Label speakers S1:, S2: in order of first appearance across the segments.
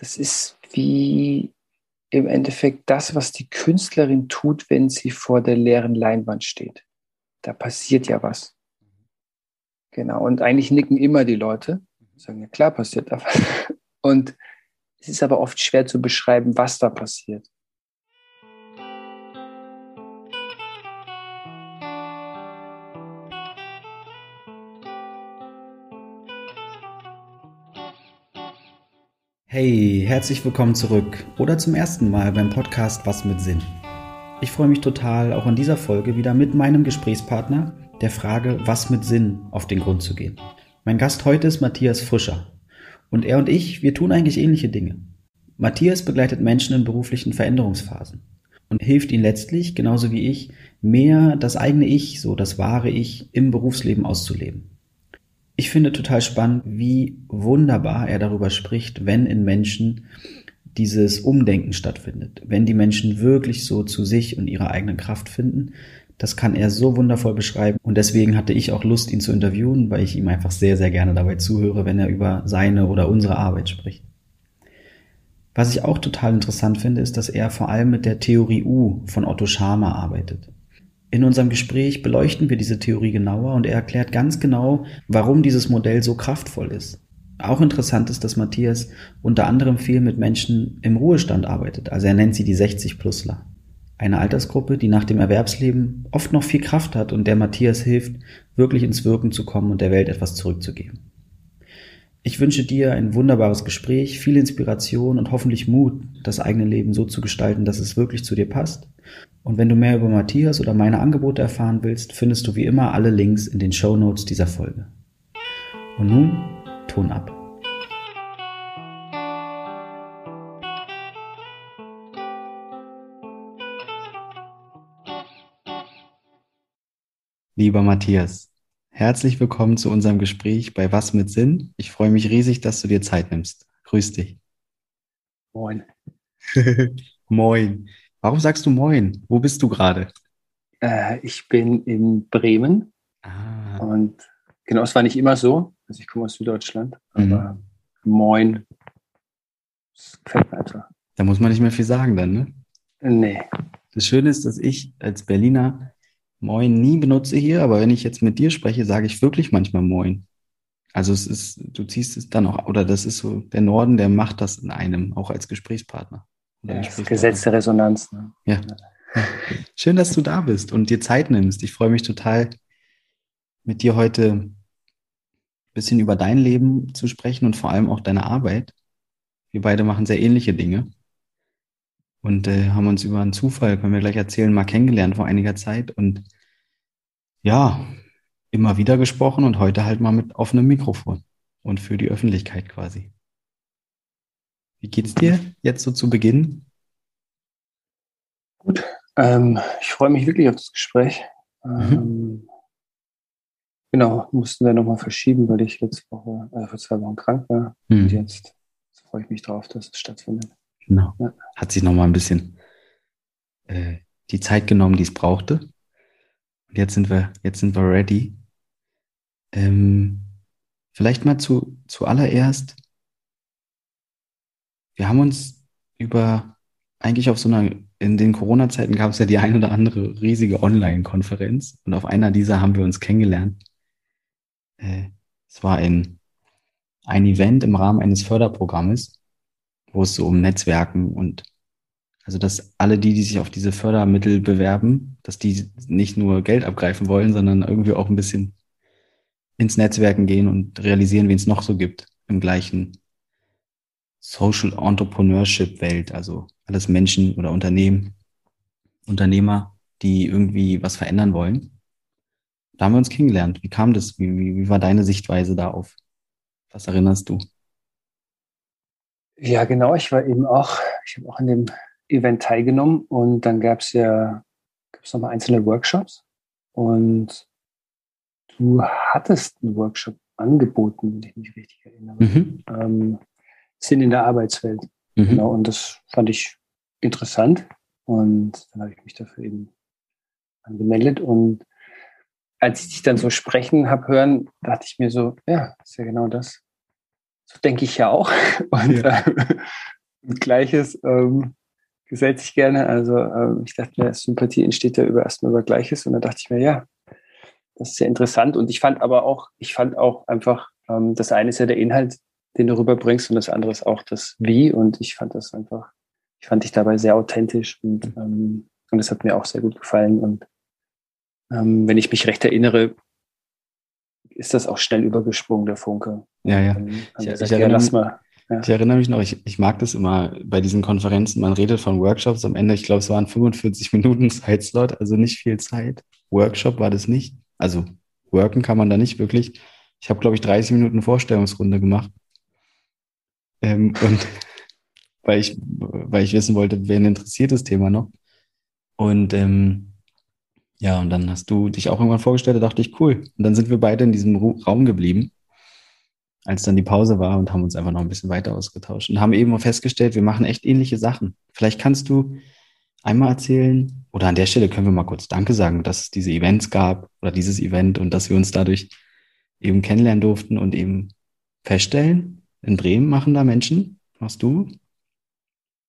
S1: das ist wie im Endeffekt das, was die Künstlerin tut, wenn sie vor der leeren Leinwand steht. Da passiert ja was. Genau. Und eigentlich nicken immer die Leute, sagen, ja klar passiert da was. Und es ist aber oft schwer zu beschreiben, was da passiert.
S2: Hey, herzlich willkommen zurück oder zum ersten Mal beim Podcast Was mit Sinn. Ich freue mich total, auch in dieser Folge wieder mit meinem Gesprächspartner der Frage, was mit Sinn auf den Grund zu gehen. Mein Gast heute ist Matthias Frischer. Und er und ich, wir tun eigentlich ähnliche Dinge. Matthias begleitet Menschen in beruflichen Veränderungsphasen und hilft ihnen letztlich, genauso wie ich, mehr das eigene Ich, so das wahre Ich im Berufsleben auszuleben. Ich finde total spannend, wie wunderbar er darüber spricht, wenn in Menschen dieses Umdenken stattfindet. Wenn die Menschen wirklich so zu sich und ihrer eigenen Kraft finden, das kann er so wundervoll beschreiben. Und deswegen hatte ich auch Lust, ihn zu interviewen, weil ich ihm einfach sehr, sehr gerne dabei zuhöre, wenn er über seine oder unsere Arbeit spricht. Was ich auch total interessant finde, ist, dass er vor allem mit der Theorie U von Otto Schama arbeitet. In unserem Gespräch beleuchten wir diese Theorie genauer und er erklärt ganz genau, warum dieses Modell so kraftvoll ist. Auch interessant ist, dass Matthias unter anderem viel mit Menschen im Ruhestand arbeitet. Also er nennt sie die 60-Plusler. Eine Altersgruppe, die nach dem Erwerbsleben oft noch viel Kraft hat und der Matthias hilft, wirklich ins Wirken zu kommen und der Welt etwas zurückzugeben. Ich wünsche dir ein wunderbares Gespräch, viel Inspiration und hoffentlich Mut, das eigene Leben so zu gestalten, dass es wirklich zu dir passt und wenn du mehr über Matthias oder meine Angebote erfahren willst, findest du wie immer alle Links in den Show Notes dieser Folge. Und nun, Ton ab. Lieber Matthias, herzlich willkommen zu unserem Gespräch bei Was mit Sinn. Ich freue mich riesig, dass du dir Zeit nimmst. Grüß dich.
S1: Moin.
S2: Moin. Warum sagst du Moin? Wo bist du gerade?
S1: Äh, ich bin in Bremen. Ah. Und genau, es war nicht immer so. Also ich komme aus Süddeutschland. Mhm. Aber Moin. Das
S2: gefällt mir einfach. Da muss man nicht mehr viel sagen dann, ne?
S1: Nee.
S2: Das Schöne ist, dass ich als Berliner Moin nie benutze hier, aber wenn ich jetzt mit dir spreche, sage ich wirklich manchmal Moin. Also es ist, du ziehst es dann auch, oder das ist so, der Norden, der macht das in einem, auch als Gesprächspartner.
S1: Ja, das Gesetz der Resonanz. Ne?
S2: Ja. Schön, dass du da bist und dir Zeit nimmst. Ich freue mich total, mit dir heute ein bisschen über dein Leben zu sprechen und vor allem auch deine Arbeit. Wir beide machen sehr ähnliche Dinge und äh, haben uns über einen Zufall, können wir gleich erzählen, mal kennengelernt vor einiger Zeit und ja, immer wieder gesprochen und heute halt mal mit offenem Mikrofon und für die Öffentlichkeit quasi. Wie geht's dir jetzt so zu Beginn?
S1: Gut. Ähm, ich freue mich wirklich auf das Gespräch. Mhm. Ähm, genau, mussten wir nochmal verschieben, weil ich letzte Woche, äh, vor zwei Wochen krank war. Mhm. Und jetzt freue ich mich drauf, dass es stattfindet.
S2: Genau. Ja. Hat sich nochmal ein bisschen äh, die Zeit genommen, die es brauchte. Und jetzt sind wir, jetzt sind wir ready. Ähm, vielleicht mal zu, zuallererst, wir haben uns über eigentlich auf so einer, in den Corona-Zeiten gab es ja die ein oder andere riesige Online-Konferenz und auf einer dieser haben wir uns kennengelernt. Äh, es war ein, ein Event im Rahmen eines Förderprogrammes, wo es so um Netzwerken und also dass alle die, die sich auf diese Fördermittel bewerben, dass die nicht nur Geld abgreifen wollen, sondern irgendwie auch ein bisschen ins Netzwerken gehen und realisieren, wen es noch so gibt im gleichen Social Entrepreneurship Welt, also alles Menschen oder Unternehmen, Unternehmer, die irgendwie was verändern wollen. Da haben wir uns kennengelernt. Wie kam das? Wie, wie, wie war deine Sichtweise da auf? Was erinnerst du?
S1: Ja, genau. Ich war eben auch, ich habe auch an dem Event teilgenommen und dann gab es ja, gab es nochmal einzelne Workshops und du hattest einen Workshop angeboten, wenn ich mich richtig erinnere. Mhm. Ähm, Sinn in der Arbeitswelt. Mhm. Genau, und das fand ich interessant. Und dann habe ich mich dafür eben angemeldet. Und als ich dich dann so sprechen habe hören, dachte ich mir so, ja, ist ja genau das. So denke ich ja auch. Und ja. Äh, Gleiches ähm, gesellt sich gerne. Also ähm, ich dachte mir, Sympathie entsteht ja über erstmal über Gleiches. Und dann dachte ich mir, ja, das ist ja interessant. Und ich fand aber auch, ich fand auch einfach, ähm, das eine ist ja der Inhalt, den du rüberbringst, und das andere ist auch das Wie. Und ich fand das einfach, ich fand dich dabei sehr authentisch und ähm, und das hat mir auch sehr gut gefallen. Und ähm, wenn ich mich recht erinnere, ist das auch schnell übergesprungen, der Funke.
S2: Ja, ja. Ähm, ich, ich, ich, erinnere, mal, ja. ich, erinnere, mich noch, ich, ich mag das immer bei diesen Konferenzen, man redet von Workshops am Ende, ich glaube, es waren 45 Minuten Zeitslot, also nicht viel Zeit. Workshop war das nicht. Also worken kann man da nicht wirklich. Ich habe, glaube ich, 30 Minuten Vorstellungsrunde gemacht. Ähm, und weil ich, weil ich wissen wollte, wen interessiert das Thema noch. Und ähm, ja, und dann hast du dich auch irgendwann vorgestellt, da dachte ich, cool. Und dann sind wir beide in diesem Raum geblieben, als dann die Pause war und haben uns einfach noch ein bisschen weiter ausgetauscht und haben eben festgestellt, wir machen echt ähnliche Sachen. Vielleicht kannst du einmal erzählen, oder an der Stelle können wir mal kurz Danke sagen, dass es diese Events gab oder dieses Event und dass wir uns dadurch eben kennenlernen durften und eben feststellen, in Bremen machen da Menschen, machst du,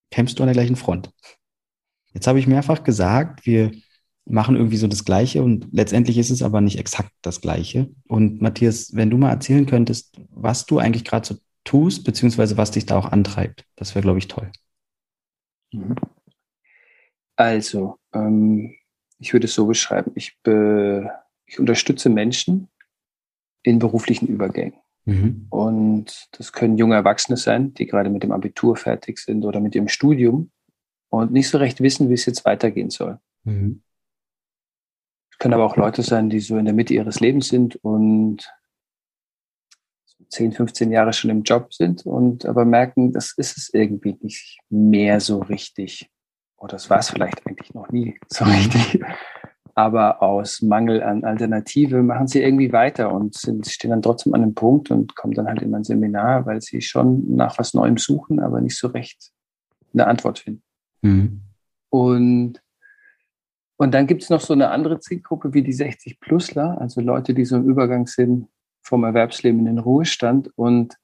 S2: kämpfst du an der gleichen Front. Jetzt habe ich mehrfach gesagt, wir machen irgendwie so das Gleiche und letztendlich ist es aber nicht exakt das Gleiche. Und Matthias, wenn du mal erzählen könntest, was du eigentlich gerade so tust, beziehungsweise was dich da auch antreibt, das wäre, glaube ich, toll.
S1: Mhm. Also, ähm, ich würde es so beschreiben, ich, be, ich unterstütze Menschen in beruflichen Übergängen. Mhm. Und das können junge Erwachsene sein, die gerade mit dem Abitur fertig sind oder mit ihrem Studium und nicht so recht wissen, wie es jetzt weitergehen soll. Mhm. Es können aber auch Leute sein, die so in der Mitte ihres Lebens sind und 10, 15 Jahre schon im Job sind und aber merken, das ist es irgendwie nicht mehr so richtig. Oder das war es vielleicht eigentlich noch nie so richtig. Aber aus Mangel an Alternative machen sie irgendwie weiter und sind, stehen dann trotzdem an einem Punkt und kommen dann halt in ein Seminar, weil sie schon nach was Neuem suchen, aber nicht so recht eine Antwort finden. Mhm. Und, und dann gibt es noch so eine andere Zielgruppe wie die 60-Plusler, also Leute, die so im Übergang sind vom Erwerbsleben in den Ruhestand. Und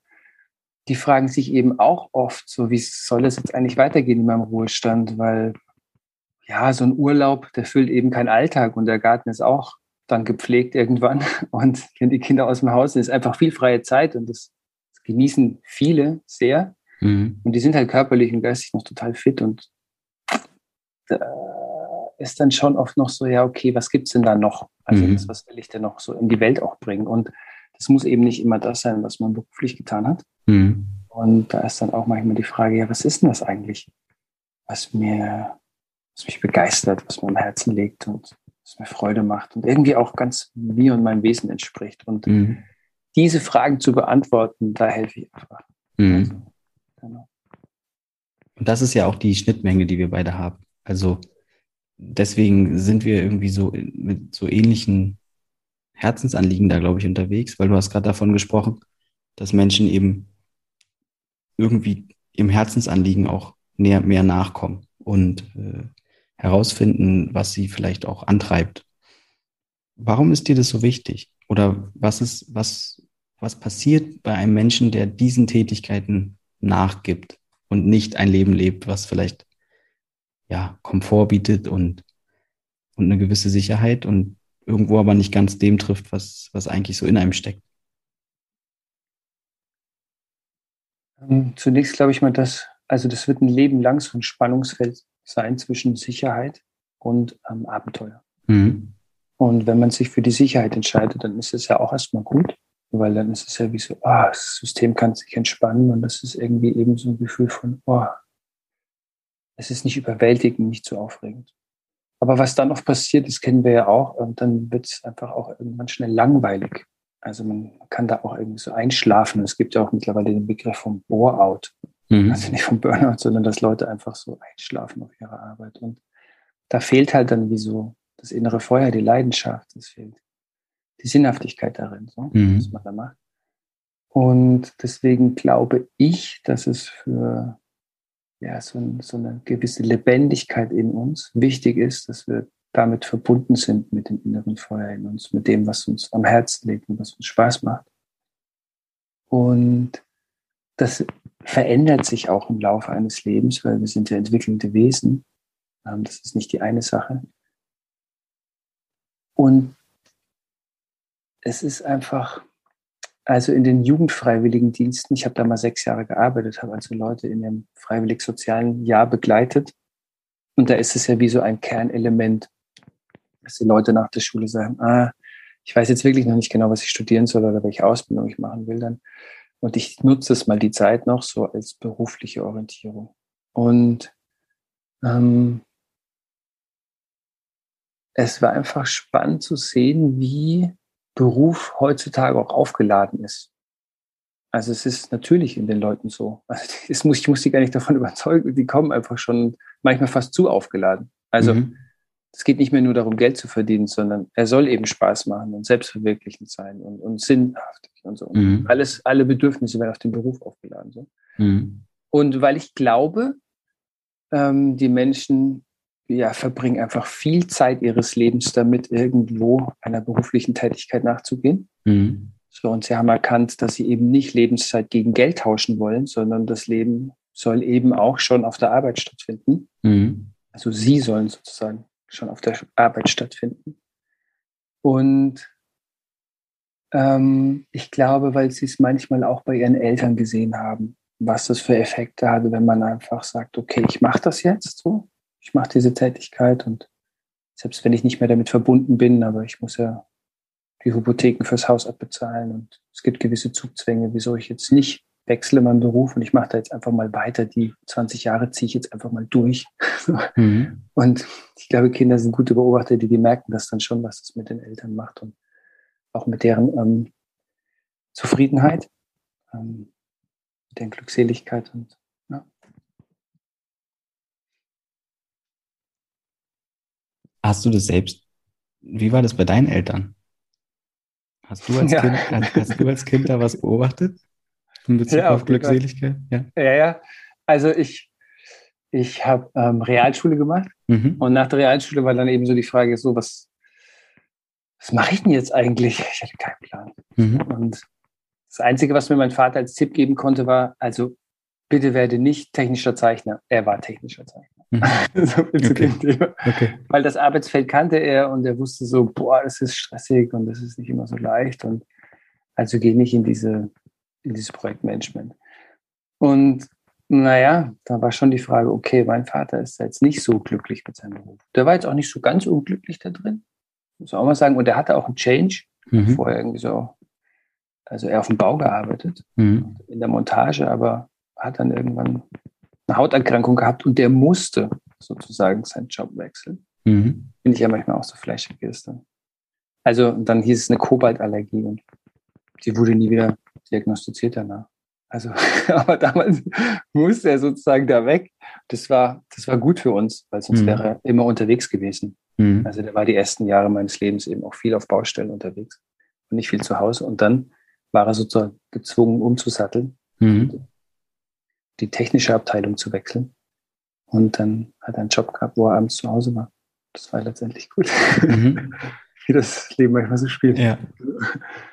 S1: die fragen sich eben auch oft so, wie soll es jetzt eigentlich weitergehen in meinem Ruhestand? Weil ja, so ein Urlaub, der füllt eben keinen Alltag und der Garten ist auch dann gepflegt irgendwann und wenn die Kinder aus dem Haus sind, ist einfach viel freie Zeit und das, das genießen viele sehr. Mhm. Und die sind halt körperlich und geistig noch total fit und äh, ist dann schon oft noch so, ja, okay, was gibt es denn da noch? Also mhm. das, was will ich denn noch so in die Welt auch bringen? Und das muss eben nicht immer das sein, was man beruflich getan hat. Mhm. Und da ist dann auch manchmal die Frage, ja, was ist denn das eigentlich, was mir, was mich begeistert, was mir am Herzen liegt und was mir Freude macht und irgendwie auch ganz mir und meinem Wesen entspricht. Und mhm. diese Fragen zu beantworten, da helfe ich einfach. Mhm. Also,
S2: genau. Und das ist ja auch die Schnittmenge, die wir beide haben. Also deswegen sind wir irgendwie so mit so ähnlichen Herzensanliegen da, glaube ich, unterwegs, weil du hast gerade davon gesprochen, dass Menschen eben irgendwie im Herzensanliegen auch näher, mehr nachkommen und äh, herausfinden, was sie vielleicht auch antreibt. Warum ist dir das so wichtig? Oder was ist, was, was passiert bei einem Menschen, der diesen Tätigkeiten nachgibt und nicht ein Leben lebt, was vielleicht ja, Komfort bietet und, und eine gewisse Sicherheit und irgendwo aber nicht ganz dem trifft, was, was eigentlich so in einem steckt.
S1: Ähm, zunächst glaube ich mal, dass, also das wird ein Leben lang so ein Spannungsfeld sein zwischen Sicherheit und ähm, Abenteuer. Mhm. Und wenn man sich für die Sicherheit entscheidet, dann ist es ja auch erstmal gut, weil dann ist es ja wie so, ah, das System kann sich entspannen und das ist irgendwie eben so ein Gefühl von, oh, es ist nicht überwältigend, nicht so aufregend. Aber was dann oft passiert, das kennen wir ja auch, und dann wird es einfach auch irgendwann schnell langweilig. Also man kann da auch irgendwie so einschlafen. Es gibt ja auch mittlerweile den Begriff vom Bore-out. Mhm. Also nicht vom Burnout, sondern dass Leute einfach so einschlafen auf ihrer Arbeit. Und da fehlt halt dann wie so das innere Feuer, die Leidenschaft, es fehlt die Sinnhaftigkeit darin, so, mhm. was man da macht. Und deswegen glaube ich, dass es für ja, so, so eine gewisse Lebendigkeit in uns wichtig ist, dass wir damit verbunden sind mit dem inneren Feuer in uns, mit dem, was uns am Herzen liegt und was uns Spaß macht. Und das verändert sich auch im Laufe eines Lebens, weil wir sind ja entwickelnde Wesen. Ähm, das ist nicht die eine Sache. Und es ist einfach, also in den Jugendfreiwilligendiensten, ich habe da mal sechs Jahre gearbeitet, habe also Leute in dem freiwillig-sozialen Jahr begleitet. Und da ist es ja wie so ein Kernelement, dass die Leute nach der Schule sagen, ah, ich weiß jetzt wirklich noch nicht genau, was ich studieren soll oder welche Ausbildung ich machen will dann. Und ich nutze es mal die Zeit noch so als berufliche Orientierung. Und ähm, es war einfach spannend zu sehen, wie Beruf heutzutage auch aufgeladen ist. Also es ist natürlich in den Leuten so. Also muss, ich muss die gar nicht davon überzeugen, die kommen einfach schon manchmal fast zu aufgeladen. Also mhm. Es geht nicht mehr nur darum, Geld zu verdienen, sondern er soll eben Spaß machen und selbstverwirklichend sein und, und sinnhaftig und so. Mhm. alles, alle Bedürfnisse werden auf den Beruf aufgeladen. So. Mhm. Und weil ich glaube, ähm, die Menschen ja, verbringen einfach viel Zeit ihres Lebens damit, irgendwo einer beruflichen Tätigkeit nachzugehen. Mhm. So, und sie haben erkannt, dass sie eben nicht Lebenszeit gegen Geld tauschen wollen, sondern das Leben soll eben auch schon auf der Arbeit stattfinden. Mhm. Also sie sollen sozusagen schon auf der Arbeit stattfinden. Und ähm, ich glaube, weil sie es manchmal auch bei ihren Eltern gesehen haben, was das für Effekte hatte, wenn man einfach sagt, okay, ich mache das jetzt so, ich mache diese Tätigkeit und selbst wenn ich nicht mehr damit verbunden bin, aber ich muss ja die Hypotheken fürs Haus abbezahlen und es gibt gewisse Zugzwänge, wieso ich jetzt nicht wechsle meinen Beruf und ich mache da jetzt einfach mal weiter. Die 20 Jahre ziehe ich jetzt einfach mal durch. Mhm. Und ich glaube, Kinder sind gute Beobachter, die, die merken das dann schon, was das mit den Eltern macht und auch mit deren ähm, Zufriedenheit, ähm, mit deren Glückseligkeit und ja.
S2: Hast du das selbst, wie war das bei deinen Eltern? Hast du als, ja. kind, hast du als Kind da was beobachtet? In Bezug ja, auf, auf Glückseligkeit?
S1: Ja. ja, ja. Also ich, ich habe ähm, Realschule gemacht mhm. und nach der Realschule war dann eben so die Frage, so was, was mache ich denn jetzt eigentlich? Ich hatte keinen Plan. Mhm. Und das Einzige, was mir mein Vater als Tipp geben konnte, war, also bitte werde nicht technischer Zeichner. Er war technischer Zeichner. Mhm. so okay. Okay. Weil das Arbeitsfeld kannte er und er wusste so, boah, das ist stressig und das ist nicht immer so leicht. Und also gehe nicht in diese, in dieses Projektmanagement. Und naja, da war schon die Frage, okay, mein Vater ist jetzt nicht so glücklich mit seinem Beruf. Der war jetzt auch nicht so ganz unglücklich da drin muss man auch mal sagen. Und er hatte auch einen Change, mhm. vorher irgendwie so, also er auf dem Bau gearbeitet, mhm. in der Montage, aber hat dann irgendwann eine Hauterkrankung gehabt und der musste sozusagen seinen Job wechseln. Mhm. Finde ich ja manchmal auch so fleischig ist. Also dann hieß es eine Kobaltallergie und die wurde nie wieder diagnostiziert danach. Also, aber damals musste er sozusagen da weg. Das war, das war gut für uns, weil sonst mhm. wäre er immer unterwegs gewesen. Mhm. Also der war die ersten Jahre meines Lebens eben auch viel auf Baustellen unterwegs und nicht viel zu Hause. Und dann war er sozusagen gezwungen, umzusatteln, mhm. die technische Abteilung zu wechseln. Und dann hat er einen Job gehabt, wo er abends zu Hause war. Das war letztendlich gut. Mhm. Wie das Leben manchmal so spielt. Ja.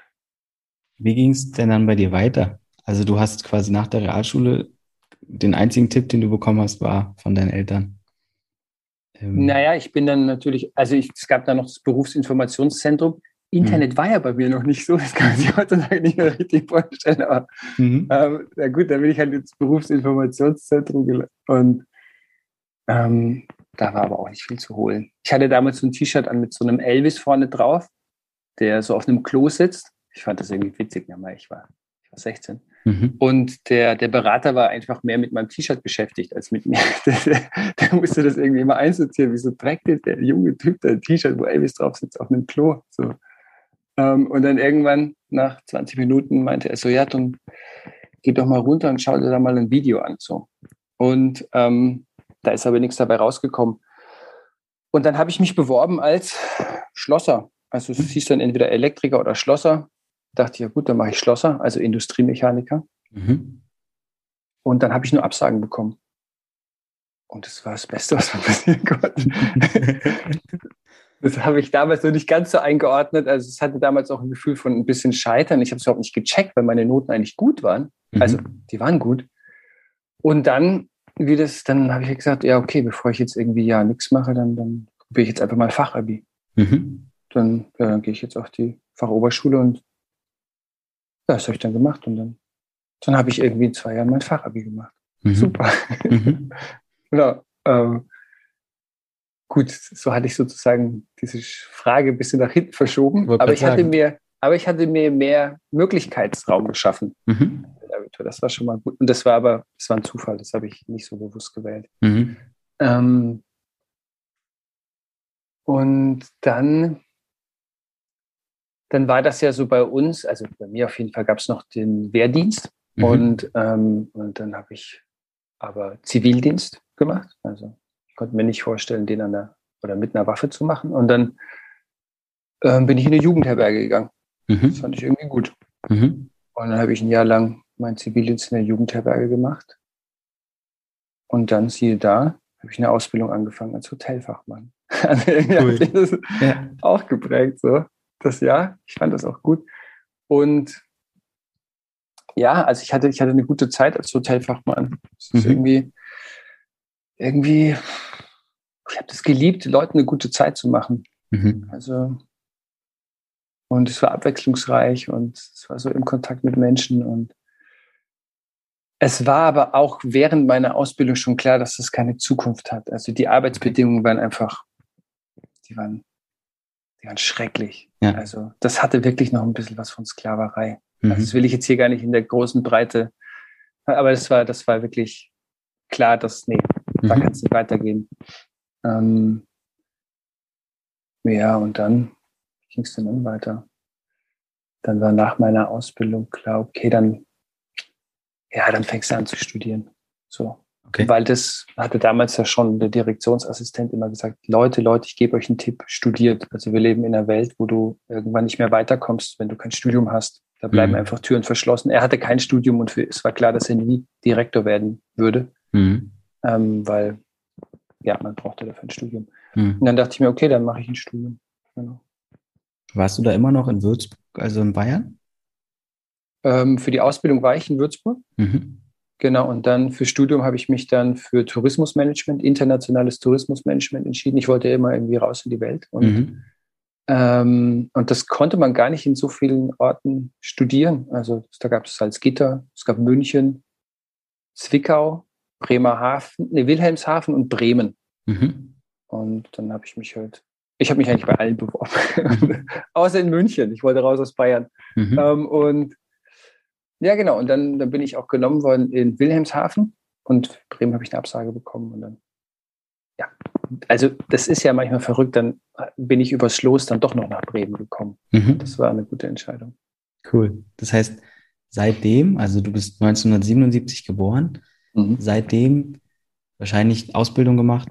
S2: Wie ging es denn dann bei dir weiter? Also du hast quasi nach der Realschule den einzigen Tipp, den du bekommen hast, war von deinen Eltern.
S1: Ähm, naja, ich bin dann natürlich, also ich, es gab da noch das Berufsinformationszentrum. Internet mhm. war ja bei mir noch nicht so, das kann man sich heutzutage nicht mehr richtig vorstellen, aber mhm. ähm, na gut, dann bin ich halt ins Berufsinformationszentrum gelangt und ähm, da war aber auch nicht viel zu holen. Ich hatte damals so ein T-Shirt an mit so einem Elvis vorne drauf, der so auf einem Klo sitzt. Ich fand das irgendwie witzig, ja, ich war, ich war 16. Mhm. Und der, der Berater war einfach mehr mit meinem T-Shirt beschäftigt als mit mir. Der, der, musste das irgendwie immer einsortieren. Wieso trägt der, der junge Typ der T-Shirt, wo Elvis drauf sitzt, auf einem Klo? So. Ähm, und dann irgendwann nach 20 Minuten meinte er so, ja, dann geh doch mal runter und schau dir da mal ein Video an. So. Und ähm, da ist aber nichts dabei rausgekommen. Und dann habe ich mich beworben als Schlosser. Also es hieß dann entweder Elektriker oder Schlosser dachte ich, ja gut, dann mache ich Schlosser, also Industriemechaniker. Mhm. Und dann habe ich nur Absagen bekommen. Und das war das Beste, was mir passieren konnte. Das habe ich damals noch nicht ganz so eingeordnet. Also es hatte damals auch ein Gefühl von ein bisschen Scheitern. Ich habe es überhaupt nicht gecheckt, weil meine Noten eigentlich gut waren. Mhm. Also die waren gut. Und dann, wie das, dann habe ich gesagt, ja, okay, bevor ich jetzt irgendwie ja nichts mache, dann, dann probiere ich jetzt einfach mal Fachabi. Mhm. Dann, ja, dann gehe ich jetzt auf die Fachoberschule und ja, das habe ich dann gemacht. Und dann, dann habe ich irgendwie in zwei Jahren mein Fachabi gemacht. Mhm. Super. Mhm. genau. Ähm, gut, so hatte ich sozusagen diese Frage ein bisschen nach hinten verschoben. aber ich hatte mir, aber ich hatte mir mehr Möglichkeitsraum geschaffen. Mhm. Das war schon mal gut. Und das war aber, das war ein Zufall, das habe ich nicht so bewusst gewählt. Mhm. Ähm, und dann, dann war das ja so bei uns, also bei mir auf jeden Fall gab es noch den Wehrdienst mhm. und, ähm, und dann habe ich aber Zivildienst gemacht. Also ich konnte mir nicht vorstellen, den an der oder mit einer Waffe zu machen. Und dann ähm, bin ich in eine Jugendherberge gegangen. Mhm. Das fand ich irgendwie gut. Mhm. Und dann habe ich ein Jahr lang meinen Zivildienst in der Jugendherberge gemacht. Und dann, siehe da, habe ich eine Ausbildung angefangen als Hotelfachmann. Also cool. das ja. auch geprägt, so das Jahr. Ich fand das auch gut. Und ja, also ich hatte, ich hatte eine gute Zeit als Hotelfachmann. Mhm. irgendwie, irgendwie, ich habe das geliebt, Leuten eine gute Zeit zu machen. Mhm. Also, und es war abwechslungsreich und es war so im Kontakt mit Menschen und es war aber auch während meiner Ausbildung schon klar, dass das keine Zukunft hat. Also die Arbeitsbedingungen waren einfach, die waren, waren schrecklich. Ja. Also das hatte wirklich noch ein bisschen was von Sklaverei. Mhm. Also das will ich jetzt hier gar nicht in der großen Breite, aber das war, das war wirklich klar, dass, nee, mhm. da kann es nicht weitergehen. Ähm, ja, und dann ging es dann weiter. Dann war nach meiner Ausbildung klar, okay, dann ja, dann fängst du an zu studieren. So. Okay. Weil das hatte damals ja schon der Direktionsassistent immer gesagt, Leute, Leute, ich gebe euch einen Tipp, studiert. Also wir leben in einer Welt, wo du irgendwann nicht mehr weiterkommst, wenn du kein Studium hast. Da bleiben mhm. einfach Türen verschlossen. Er hatte kein Studium und für, es war klar, dass er nie Direktor werden würde, mhm. ähm, weil ja, man brauchte dafür ein Studium. Mhm. Und dann dachte ich mir, okay, dann mache ich ein Studium. Genau.
S2: Warst du da immer noch in Würzburg, also in Bayern?
S1: Ähm, für die Ausbildung war ich in Würzburg. Mhm. Genau, und dann für Studium habe ich mich dann für Tourismusmanagement, internationales Tourismusmanagement entschieden. Ich wollte immer irgendwie raus in die Welt. Und, mhm. ähm, und das konnte man gar nicht in so vielen Orten studieren. Also da gab es Salzgitter, es gab München, Zwickau, Bremerhaven, nee, Wilhelmshaven und Bremen. Mhm. Und dann habe ich mich halt, ich habe mich eigentlich bei allen beworben, außer in München. Ich wollte raus aus Bayern. Mhm. Ähm, und ja, genau. Und dann, dann bin ich auch genommen worden in Wilhelmshaven und Bremen habe ich eine Absage bekommen. Und dann, ja, also das ist ja manchmal verrückt. Dann bin ich übers Los dann doch noch nach Bremen gekommen. Mhm. Das war eine gute Entscheidung.
S2: Cool. Das heißt, seitdem, also du bist 1977 geboren, mhm. seitdem wahrscheinlich Ausbildung gemacht,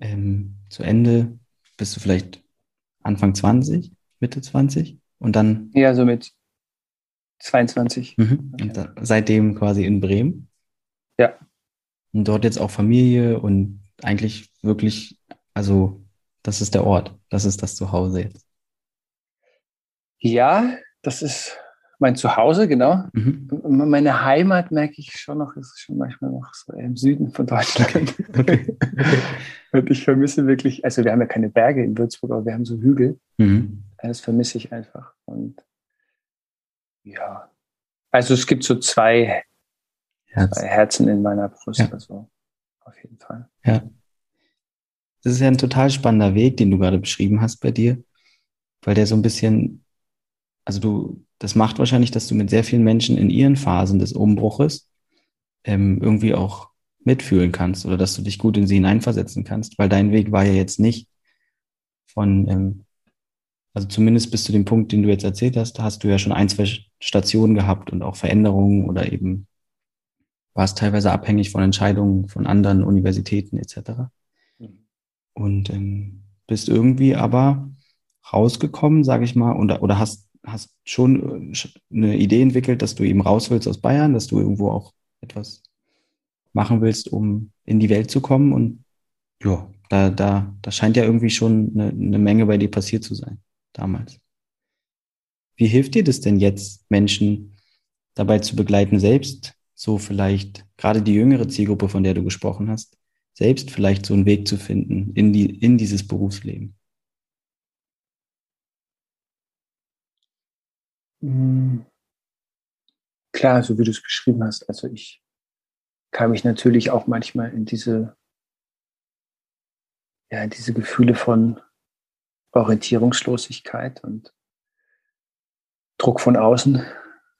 S2: ähm, zu Ende bist du vielleicht Anfang 20, Mitte 20 und dann.
S1: Ja, so mit 22.
S2: Mhm. Und da, seitdem quasi in Bremen.
S1: Ja.
S2: Und dort jetzt auch Familie und eigentlich wirklich, also das ist der Ort, das ist das Zuhause jetzt.
S1: Ja, das ist mein Zuhause, genau. Mhm. Meine Heimat merke ich schon noch, ist schon manchmal noch so im Süden von Deutschland. Okay. und ich vermisse wirklich, also wir haben ja keine Berge in Würzburg, aber wir haben so Hügel. Mhm. Das vermisse ich einfach. Und ja. Also es gibt so zwei, Herz. zwei Herzen in meiner Brust. Ja. Also auf jeden Fall.
S2: Ja. Das ist ja ein total spannender Weg, den du gerade beschrieben hast bei dir, weil der so ein bisschen, also du, das macht wahrscheinlich, dass du mit sehr vielen Menschen in ihren Phasen des Umbruches ähm, irgendwie auch mitfühlen kannst oder dass du dich gut in sie hineinversetzen kannst, weil dein Weg war ja jetzt nicht von ähm, also zumindest bis zu dem Punkt, den du jetzt erzählt hast, hast du ja schon ein, zwei Stationen gehabt und auch Veränderungen oder eben warst teilweise abhängig von Entscheidungen von anderen Universitäten etc. Mhm. Und ähm, bist irgendwie aber rausgekommen, sage ich mal, und, oder hast, hast schon äh, eine Idee entwickelt, dass du eben raus willst aus Bayern, dass du irgendwo auch etwas machen willst, um in die Welt zu kommen. Und ja, Da, da, da scheint ja irgendwie schon eine, eine Menge bei dir passiert zu sein, damals. Wie hilft dir das denn jetzt, Menschen dabei zu begleiten, selbst so vielleicht, gerade die jüngere Zielgruppe, von der du gesprochen hast, selbst vielleicht so einen Weg zu finden in, die, in dieses Berufsleben?
S1: Hm. Klar, so wie du es beschrieben hast. Also ich kam mich natürlich auch manchmal in diese, ja, in diese Gefühle von Orientierungslosigkeit und Druck von außen.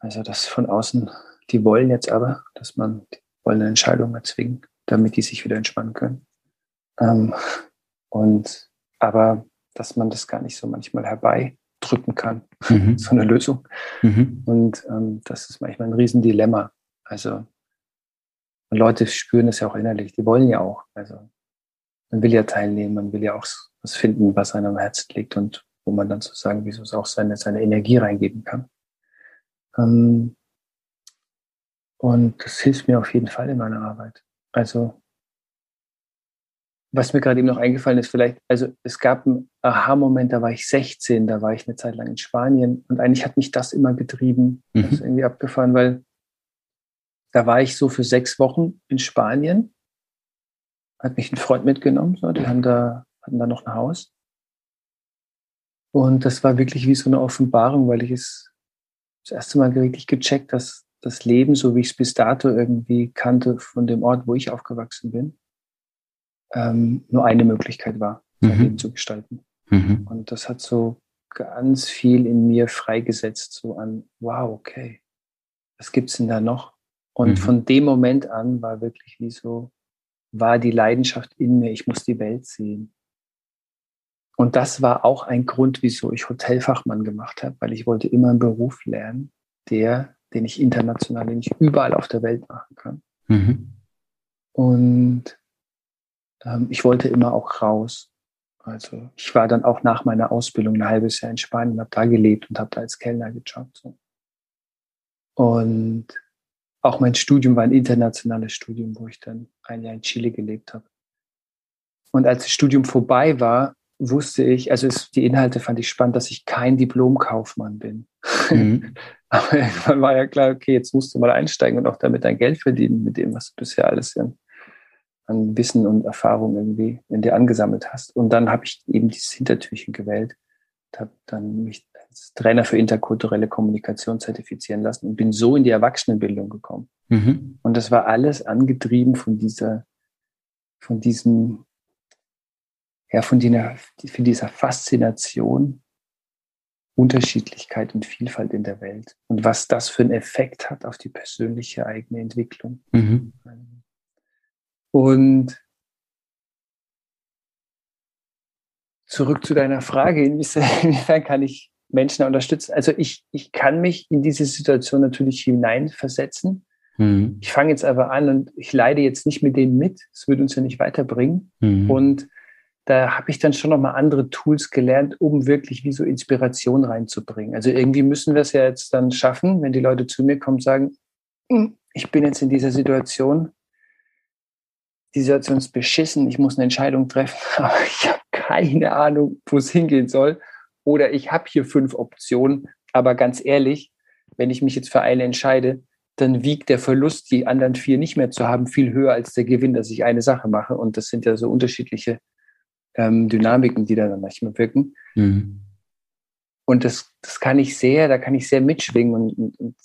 S1: Also das von außen, die wollen jetzt aber, dass man, die wollen eine Entscheidung erzwingen, damit die sich wieder entspannen können. Ähm, und aber dass man das gar nicht so manchmal herbeidrücken kann, mhm. so eine Lösung. Mhm. Und ähm, das ist manchmal ein Riesendilemma. Also Leute spüren es ja auch innerlich, die wollen ja auch. Also man will ja teilnehmen, man will ja auch was finden, was einem am Herzen liegt und wo man dann sozusagen, wie es auch seine, seine Energie reingeben kann. Ähm, und das hilft mir auf jeden Fall in meiner Arbeit. Also, was mir gerade eben noch eingefallen ist, vielleicht, also es gab einen Aha-Moment, da war ich 16, da war ich eine Zeit lang in Spanien und eigentlich hat mich das immer getrieben, mhm. das ist irgendwie abgefahren, weil da war ich so für sechs Wochen in Spanien, hat mich ein Freund mitgenommen, so, die haben da, hatten da noch ein Haus und das war wirklich wie so eine Offenbarung, weil ich es das erste Mal wirklich gecheckt, dass das Leben, so wie ich es bis dato irgendwie kannte, von dem Ort, wo ich aufgewachsen bin, ähm, nur eine Möglichkeit war, mein mhm. Leben zu gestalten. Mhm. Und das hat so ganz viel in mir freigesetzt, so an, wow, okay, was gibt's denn da noch? Und mhm. von dem Moment an war wirklich wie so, war die Leidenschaft in mir, ich muss die Welt sehen. Und das war auch ein Grund, wieso ich Hotelfachmann gemacht habe, weil ich wollte immer einen Beruf lernen, der, den ich international, den ich überall auf der Welt machen kann. Mhm. Und ähm, ich wollte immer auch raus. Also ich war dann auch nach meiner Ausbildung ein halbes Jahr in Spanien, habe da gelebt und habe da als Kellner gejobbt. So. Und auch mein Studium war ein internationales Studium, wo ich dann ein Jahr in Chile gelebt habe. Und als das Studium vorbei war, wusste ich, also es, die Inhalte fand ich spannend, dass ich kein Diplomkaufmann bin. Mhm. Aber irgendwann war ja klar, okay, jetzt musst du mal einsteigen und auch damit dein Geld verdienen mit dem, was du bisher alles an, an Wissen und Erfahrung irgendwie in dir angesammelt hast. Und dann habe ich eben dieses Hintertürchen gewählt und habe dann mich als Trainer für interkulturelle Kommunikation zertifizieren lassen und bin so in die Erwachsenenbildung gekommen. Mhm. Und das war alles angetrieben von dieser, von diesem ja, von dieser, von dieser Faszination, Unterschiedlichkeit und Vielfalt in der Welt und was das für einen Effekt hat auf die persönliche eigene Entwicklung. Mhm. Und zurück zu deiner Frage, inwiefern kann ich Menschen unterstützen? Also ich, ich kann mich in diese Situation natürlich hineinversetzen. Mhm. Ich fange jetzt aber an und ich leide jetzt nicht mit denen mit. Es würde uns ja nicht weiterbringen. Mhm. Und da habe ich dann schon nochmal andere Tools gelernt, um wirklich wie so Inspiration reinzubringen. Also irgendwie müssen wir es ja jetzt dann schaffen, wenn die Leute zu mir kommen und sagen, hm, ich bin jetzt in dieser Situation, die Situation ist beschissen, ich muss eine Entscheidung treffen, aber ich habe keine Ahnung, wo es hingehen soll. Oder ich habe hier fünf Optionen, aber ganz ehrlich, wenn ich mich jetzt für eine entscheide, dann wiegt der Verlust, die anderen vier nicht mehr zu haben, viel höher als der Gewinn, dass ich eine Sache mache. Und das sind ja so unterschiedliche ähm, Dynamiken, die da dann manchmal wirken. Mhm. Und das, das kann ich sehr, da kann ich sehr mitschwingen und, und,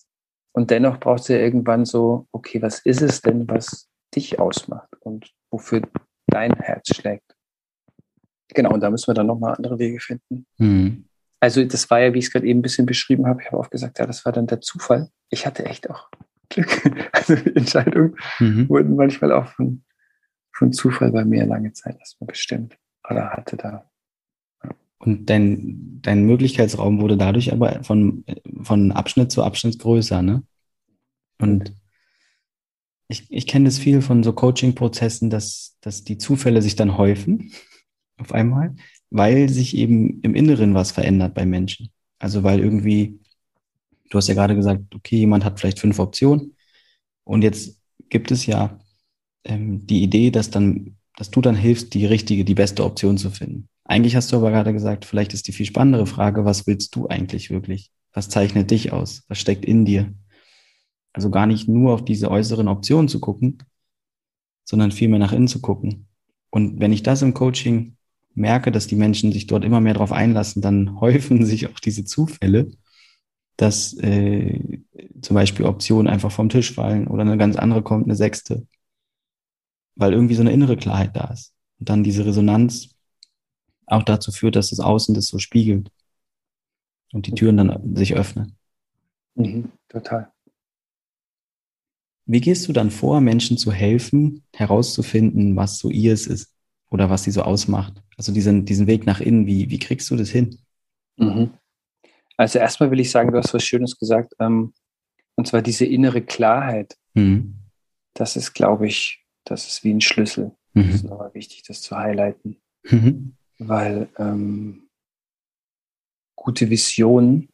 S1: und dennoch brauchst du ja irgendwann so, okay, was ist es denn, was dich ausmacht und wofür dein Herz schlägt? Genau, und da müssen wir dann nochmal andere Wege finden. Mhm. Also das war ja, wie ich es gerade eben ein bisschen beschrieben habe, ich habe auch gesagt, ja, das war dann der Zufall. Ich hatte echt auch Glück. Also die Entscheidungen mhm. wurden manchmal auch von, von Zufall bei mir lange Zeit erstmal bestimmt oder hatte da.
S2: Und dein, dein Möglichkeitsraum wurde dadurch aber von, von Abschnitt zu Abschnitt größer, ne? Und ich, ich kenne das viel von so Coaching-Prozessen, dass, dass die Zufälle sich dann häufen auf einmal, weil sich eben im Inneren was verändert bei Menschen. Also weil irgendwie, du hast ja gerade gesagt, okay, jemand hat vielleicht fünf Optionen und jetzt gibt es ja ähm, die Idee, dass dann dass du dann hilfst, die richtige, die beste Option zu finden. Eigentlich hast du aber gerade gesagt, vielleicht ist die viel spannendere Frage, was willst du eigentlich wirklich? Was zeichnet dich aus? Was steckt in dir? Also gar nicht nur auf diese äußeren Optionen zu gucken, sondern vielmehr nach innen zu gucken. Und wenn ich das im Coaching merke, dass die Menschen sich dort immer mehr darauf einlassen, dann häufen sich auch diese Zufälle, dass äh, zum Beispiel Optionen einfach vom Tisch fallen oder eine ganz andere kommt, eine sechste, weil irgendwie so eine innere Klarheit da ist. Und dann diese Resonanz auch dazu führt, dass das Außen das so spiegelt und die Türen dann sich öffnen.
S1: Mhm, total.
S2: Wie gehst du dann vor, Menschen zu helfen, herauszufinden, was so ihres ist oder was sie so ausmacht? Also diesen, diesen Weg nach innen, wie, wie kriegst du das hin?
S1: Mhm. Also erstmal will ich sagen, du hast was Schönes gesagt, ähm, und zwar diese innere Klarheit. Mhm. Das ist, glaube ich, das ist wie ein Schlüssel. Mhm. Das ist nochmal wichtig, das zu highlighten. Mhm. Weil ähm, gute Visionen,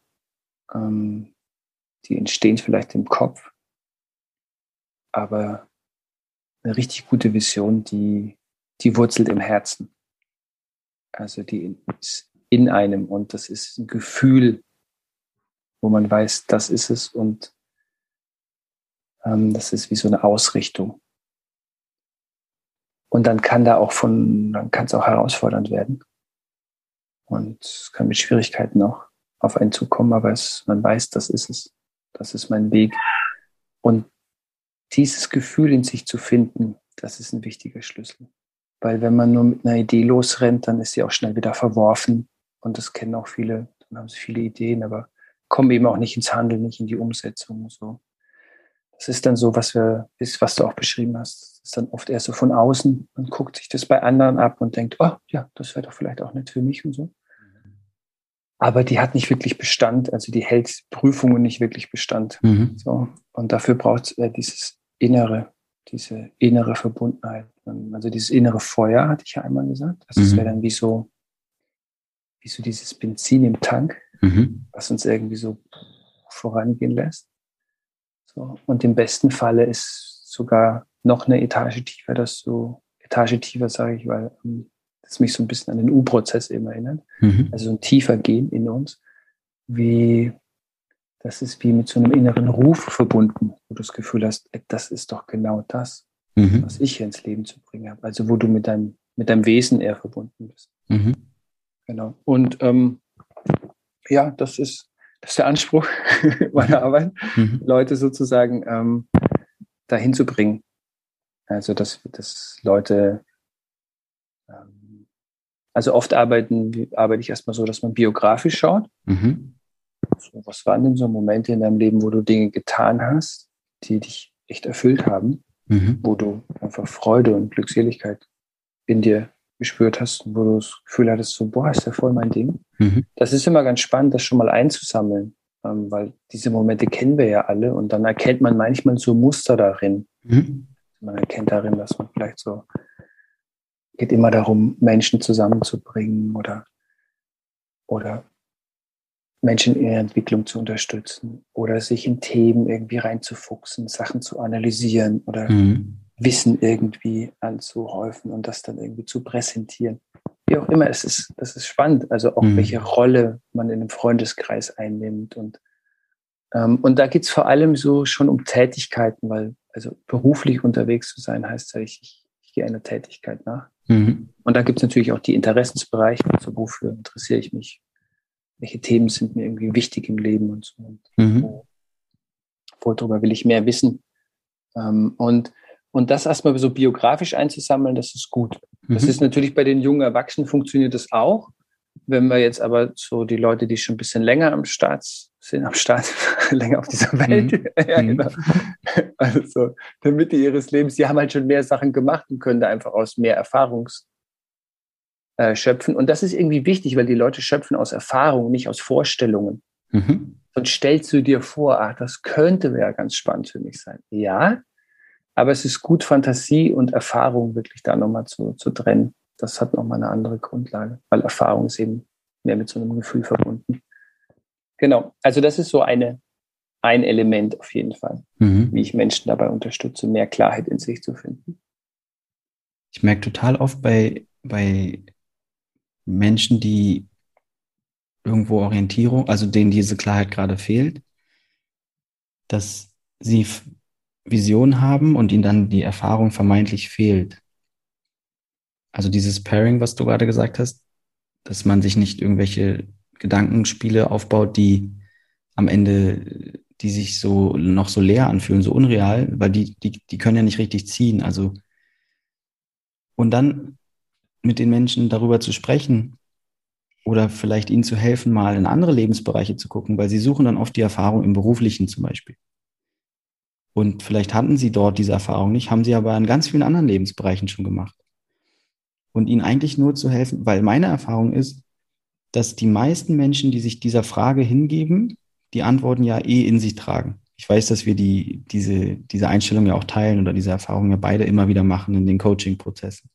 S1: ähm, die entstehen vielleicht im Kopf, aber eine richtig gute Vision, die, die wurzelt im Herzen. Also die ist in einem und das ist ein Gefühl, wo man weiß, das ist es und ähm, das ist wie so eine Ausrichtung. Und dann kann da auch von, dann kann es auch herausfordernd werden. Und es kann mit Schwierigkeiten auch auf einen zukommen, aber es, man weiß, das ist es. Das ist mein Weg. Und dieses Gefühl in sich zu finden, das ist ein wichtiger Schlüssel. Weil wenn man nur mit einer Idee losrennt, dann ist sie auch schnell wieder verworfen. Und das kennen auch viele, dann haben sie viele Ideen, aber kommen eben auch nicht ins Handeln, nicht in die Umsetzung und so. Das ist dann so, was wir, ist, was du auch beschrieben hast. Das ist dann oft eher so von außen. Man guckt sich das bei anderen ab und denkt, oh ja, das wäre doch vielleicht auch nicht für mich und so. Aber die hat nicht wirklich Bestand, also die hält Prüfungen nicht wirklich Bestand. Mhm. So. Und dafür braucht es äh, dieses innere, diese innere Verbundenheit. Also dieses innere Feuer, hatte ich ja einmal gesagt. Also es mhm. wäre dann wie so, wie so dieses Benzin im Tank, mhm. was uns irgendwie so vorangehen lässt. So. Und im besten Falle ist sogar noch eine Etage tiefer, dass so Etage tiefer sage ich, weil ähm, das mich so ein bisschen an den U-Prozess eben erinnert. Mhm. Also so ein tiefer Gehen in uns, wie das ist wie mit so einem inneren Ruf verbunden, wo du das Gefühl hast, das ist doch genau das, mhm. was ich hier ins Leben zu bringen habe. Also wo du mit deinem, mit deinem Wesen eher verbunden bist. Mhm. Genau. Und ähm, ja, das ist, das ist der Anspruch meiner Arbeit, mhm. Leute sozusagen ähm, dahin zu bringen. Also dass, dass Leute ähm, also oft arbeiten, arbeite ich erstmal so, dass man biografisch schaut. Mhm. So, was waren denn so Momente in deinem Leben, wo du Dinge getan hast, die dich echt erfüllt haben, mhm. wo du einfach Freude und Glückseligkeit in dir gespürt hast, wo du das Gefühl hattest, so, boah, ist ja voll mein Ding. Mhm. Das ist immer ganz spannend, das schon mal einzusammeln, ähm, weil diese Momente kennen wir ja alle und dann erkennt man manchmal so Muster darin. Mhm. Man erkennt darin, dass man vielleicht so, geht immer darum, Menschen zusammenzubringen oder, oder Menschen in ihrer Entwicklung zu unterstützen oder sich in Themen irgendwie reinzufuchsen, Sachen zu analysieren oder mhm. Wissen irgendwie anzuhäufen und das dann irgendwie zu präsentieren. Wie auch immer, es ist, das ist spannend, also auch mhm. welche Rolle man in einem Freundeskreis einnimmt und ähm, und da geht es vor allem so schon um Tätigkeiten, weil also beruflich unterwegs zu sein heißt ja, ich, ich, ich gehe einer Tätigkeit nach. Mhm. Und da gibt es natürlich auch die Interessensbereiche, also wofür interessiere ich mich, welche Themen sind mir irgendwie wichtig im Leben und so. Und mhm. wo, darüber will ich mehr wissen. Ähm, und, und das erstmal so biografisch einzusammeln, das ist gut. Mhm. Das ist natürlich bei den jungen Erwachsenen funktioniert das auch. Wenn wir jetzt aber so die Leute, die schon ein bisschen länger am Start sind, am Start, länger auf dieser Welt, mhm. ja, mhm. genau. also der Mitte ihres Lebens, die haben halt schon mehr Sachen gemacht und können da einfach aus mehr Erfahrungs äh, schöpfen. Und das ist irgendwie wichtig, weil die Leute schöpfen aus Erfahrungen, nicht aus Vorstellungen. Mhm. Sonst stellst du dir vor, ach, das könnte ja ganz spannend für mich sein. Ja, aber es ist gut, Fantasie und Erfahrung wirklich da nochmal zu, zu trennen. Das hat nochmal eine andere Grundlage, weil Erfahrung ist eben mehr mit so einem Gefühl verbunden. Genau, also das ist so eine, ein Element auf jeden Fall, mhm. wie ich Menschen dabei unterstütze, mehr Klarheit in sich zu finden.
S2: Ich Ich merke total oft bei, bei Menschen, die irgendwo Orientierung, also denen diese Klarheit gerade fehlt, dass sie Vision haben und ihnen dann die Erfahrung vermeintlich fehlt. Also dieses Pairing, was du gerade gesagt hast, dass man sich nicht irgendwelche Gedankenspiele aufbaut, die am Ende, die sich so noch so leer anfühlen, so unreal, weil die, die, die können ja nicht richtig ziehen. Also und dann mit den Menschen darüber zu sprechen oder vielleicht ihnen zu helfen, mal in andere Lebensbereiche zu gucken, weil sie suchen dann oft die Erfahrung im beruflichen zum Beispiel. Und vielleicht hatten sie dort diese Erfahrung nicht, haben sie aber in ganz vielen anderen Lebensbereichen schon gemacht. Und ihnen eigentlich nur zu helfen, weil meine Erfahrung ist, dass die meisten Menschen, die sich dieser Frage hingeben, die Antworten ja eh in sich tragen. Ich weiß, dass wir die, diese, diese Einstellung ja auch teilen oder diese Erfahrung ja beide immer wieder machen in den Coaching-Prozessen.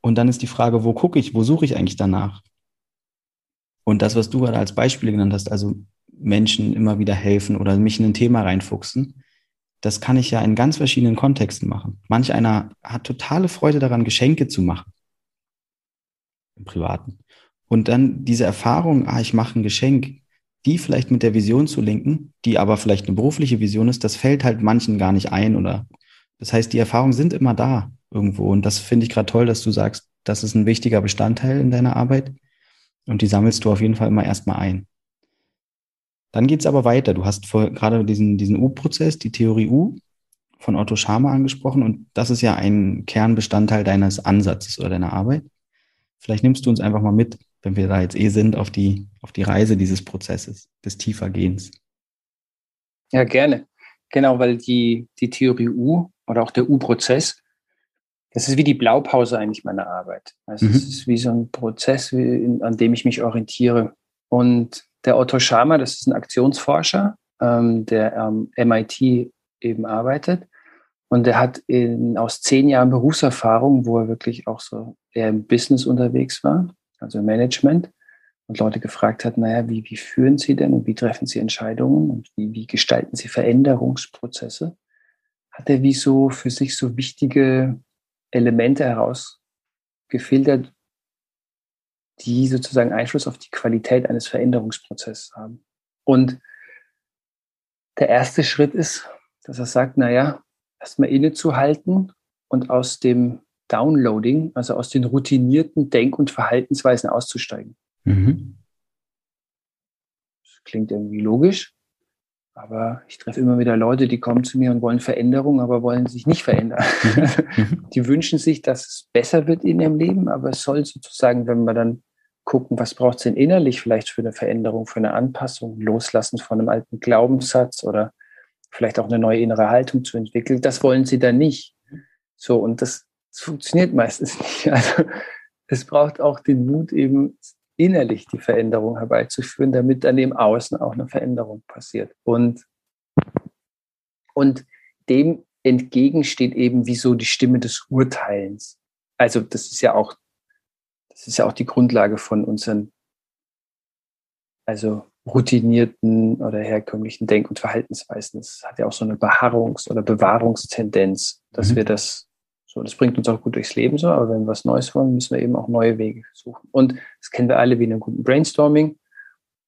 S2: Und dann ist die Frage, wo gucke ich, wo suche ich eigentlich danach? Und das, was du gerade als Beispiele genannt hast, also Menschen immer wieder helfen oder mich in ein Thema reinfuchsen, das kann ich ja in ganz verschiedenen Kontexten machen. Manch einer hat totale Freude daran, Geschenke zu machen. Im Privaten. Und dann diese Erfahrung, ah, ich mache ein Geschenk, die vielleicht mit der Vision zu linken, die aber vielleicht eine berufliche Vision ist, das fällt halt manchen gar nicht ein oder das heißt, die Erfahrungen sind immer da irgendwo. Und das finde ich gerade toll, dass du sagst, das ist ein wichtiger Bestandteil in deiner Arbeit. Und die sammelst du auf jeden Fall immer erstmal ein. Dann geht's aber weiter. Du hast gerade diesen, diesen U-Prozess, die Theorie U von Otto Schama angesprochen. Und das ist ja ein Kernbestandteil deines Ansatzes oder deiner Arbeit. Vielleicht nimmst du uns einfach mal mit, wenn wir da jetzt eh sind, auf die, auf die Reise dieses Prozesses, des Tiefergehens.
S1: Ja, gerne. Genau, weil die, die Theorie U oder auch der U-Prozess, das ist wie die Blaupause eigentlich meiner Arbeit. Also mhm. es ist wie so ein Prozess, wie, an dem ich mich orientiere. Und der Otto Schama, das ist ein Aktionsforscher, ähm, der am MIT eben arbeitet. Und der hat in, aus zehn Jahren Berufserfahrung, wo er wirklich auch so eher im Business unterwegs war, also im Management, und Leute gefragt hat, naja, wie, wie führen Sie denn und wie treffen Sie Entscheidungen und wie, wie gestalten Sie Veränderungsprozesse? Hat er wie so für sich so wichtige Elemente herausgefiltert, die sozusagen Einfluss auf die Qualität eines Veränderungsprozesses haben. Und der erste Schritt ist, dass er sagt, naja, erstmal innezuhalten und aus dem Downloading, also aus den routinierten Denk- und Verhaltensweisen auszusteigen. Mhm. Das klingt irgendwie logisch, aber ich treffe immer wieder Leute, die kommen zu mir und wollen Veränderung, aber wollen sich nicht verändern. Mhm. Die wünschen sich, dass es besser wird in ihrem Leben, aber es soll sozusagen, wenn wir dann gucken, was braucht es denn innerlich vielleicht für eine Veränderung, für eine Anpassung, loslassen von einem alten Glaubenssatz oder vielleicht auch eine neue innere Haltung zu entwickeln. Das wollen sie dann nicht. So, und das, das funktioniert meistens nicht. Also es braucht auch den Mut, eben innerlich die Veränderung herbeizuführen, damit dann im Außen auch eine Veränderung passiert. Und, und dem entgegen steht eben wie so die Stimme des Urteilens. Also das ist ja auch, das ist ja auch die Grundlage von unseren, also routinierten oder herkömmlichen Denk- und Verhaltensweisen. Das hat ja auch so eine Beharrungs- oder Bewahrungstendenz, dass mhm. wir das so, das bringt uns auch gut durchs Leben so, aber wenn wir was Neues wollen, müssen wir eben auch neue Wege suchen. Und das kennen wir alle wie in einem guten Brainstorming.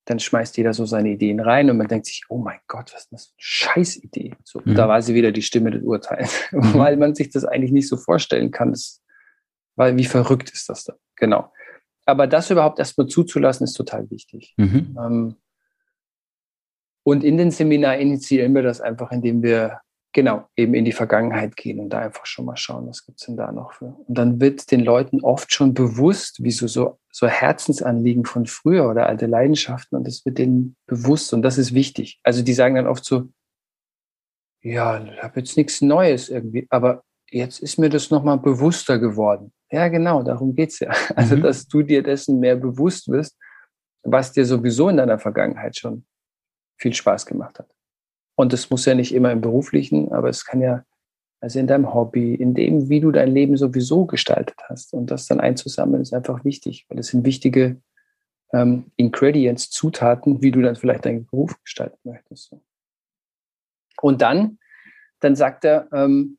S1: Dann schmeißt jeder so seine Ideen rein und man denkt sich, oh mein Gott, was ist das für eine Scheißidee? So, mhm. da war sie wieder die Stimme des Urteils, mhm. weil man sich das eigentlich nicht so vorstellen kann. Das, weil wie verrückt ist das dann? Genau. Aber das überhaupt erstmal zuzulassen, ist total wichtig. Mhm. Ähm, und in den Seminar initiieren wir das einfach, indem wir genau, eben in die Vergangenheit gehen und da einfach schon mal schauen, was gibt's denn da noch für. Und dann wird den Leuten oft schon bewusst, wie so, so, so Herzensanliegen von früher oder alte Leidenschaften und das wird denen bewusst und das ist wichtig. Also die sagen dann oft so, ja, ich habe jetzt nichts Neues irgendwie, aber jetzt ist mir das nochmal bewusster geworden. Ja, genau, darum geht's ja. Also, mhm. dass du dir dessen mehr bewusst wirst, was dir sowieso in deiner Vergangenheit schon viel Spaß gemacht hat. Und das muss ja nicht immer im beruflichen, aber es kann ja also in deinem Hobby, in dem, wie du dein Leben sowieso gestaltet hast. Und das dann einzusammeln ist einfach wichtig, weil es sind wichtige ähm, Ingredients, Zutaten, wie du dann vielleicht deinen Beruf gestalten möchtest. Und dann, dann sagt er, ähm,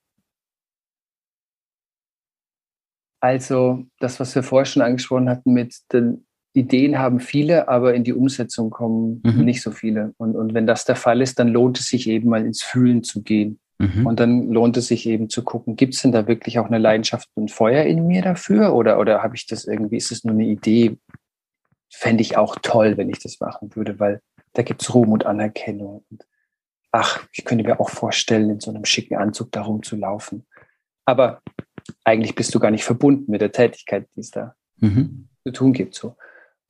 S1: Also das, was wir vorher schon angesprochen hatten mit den Ideen haben viele, aber in die Umsetzung kommen mhm. nicht so viele. Und, und wenn das der Fall ist, dann lohnt es sich eben mal ins Fühlen zu gehen. Mhm. Und dann lohnt es sich eben zu gucken, gibt es denn da wirklich auch eine Leidenschaft und Feuer in mir dafür? Oder, oder habe ich das irgendwie, ist es nur eine Idee? Fände ich auch toll, wenn ich das machen würde, weil da gibt es Ruhm und Anerkennung. Und ach, ich könnte mir auch vorstellen, in so einem schicken Anzug da rumzulaufen. Aber eigentlich bist du gar nicht verbunden mit der Tätigkeit, die es da mhm. zu tun gibt. So.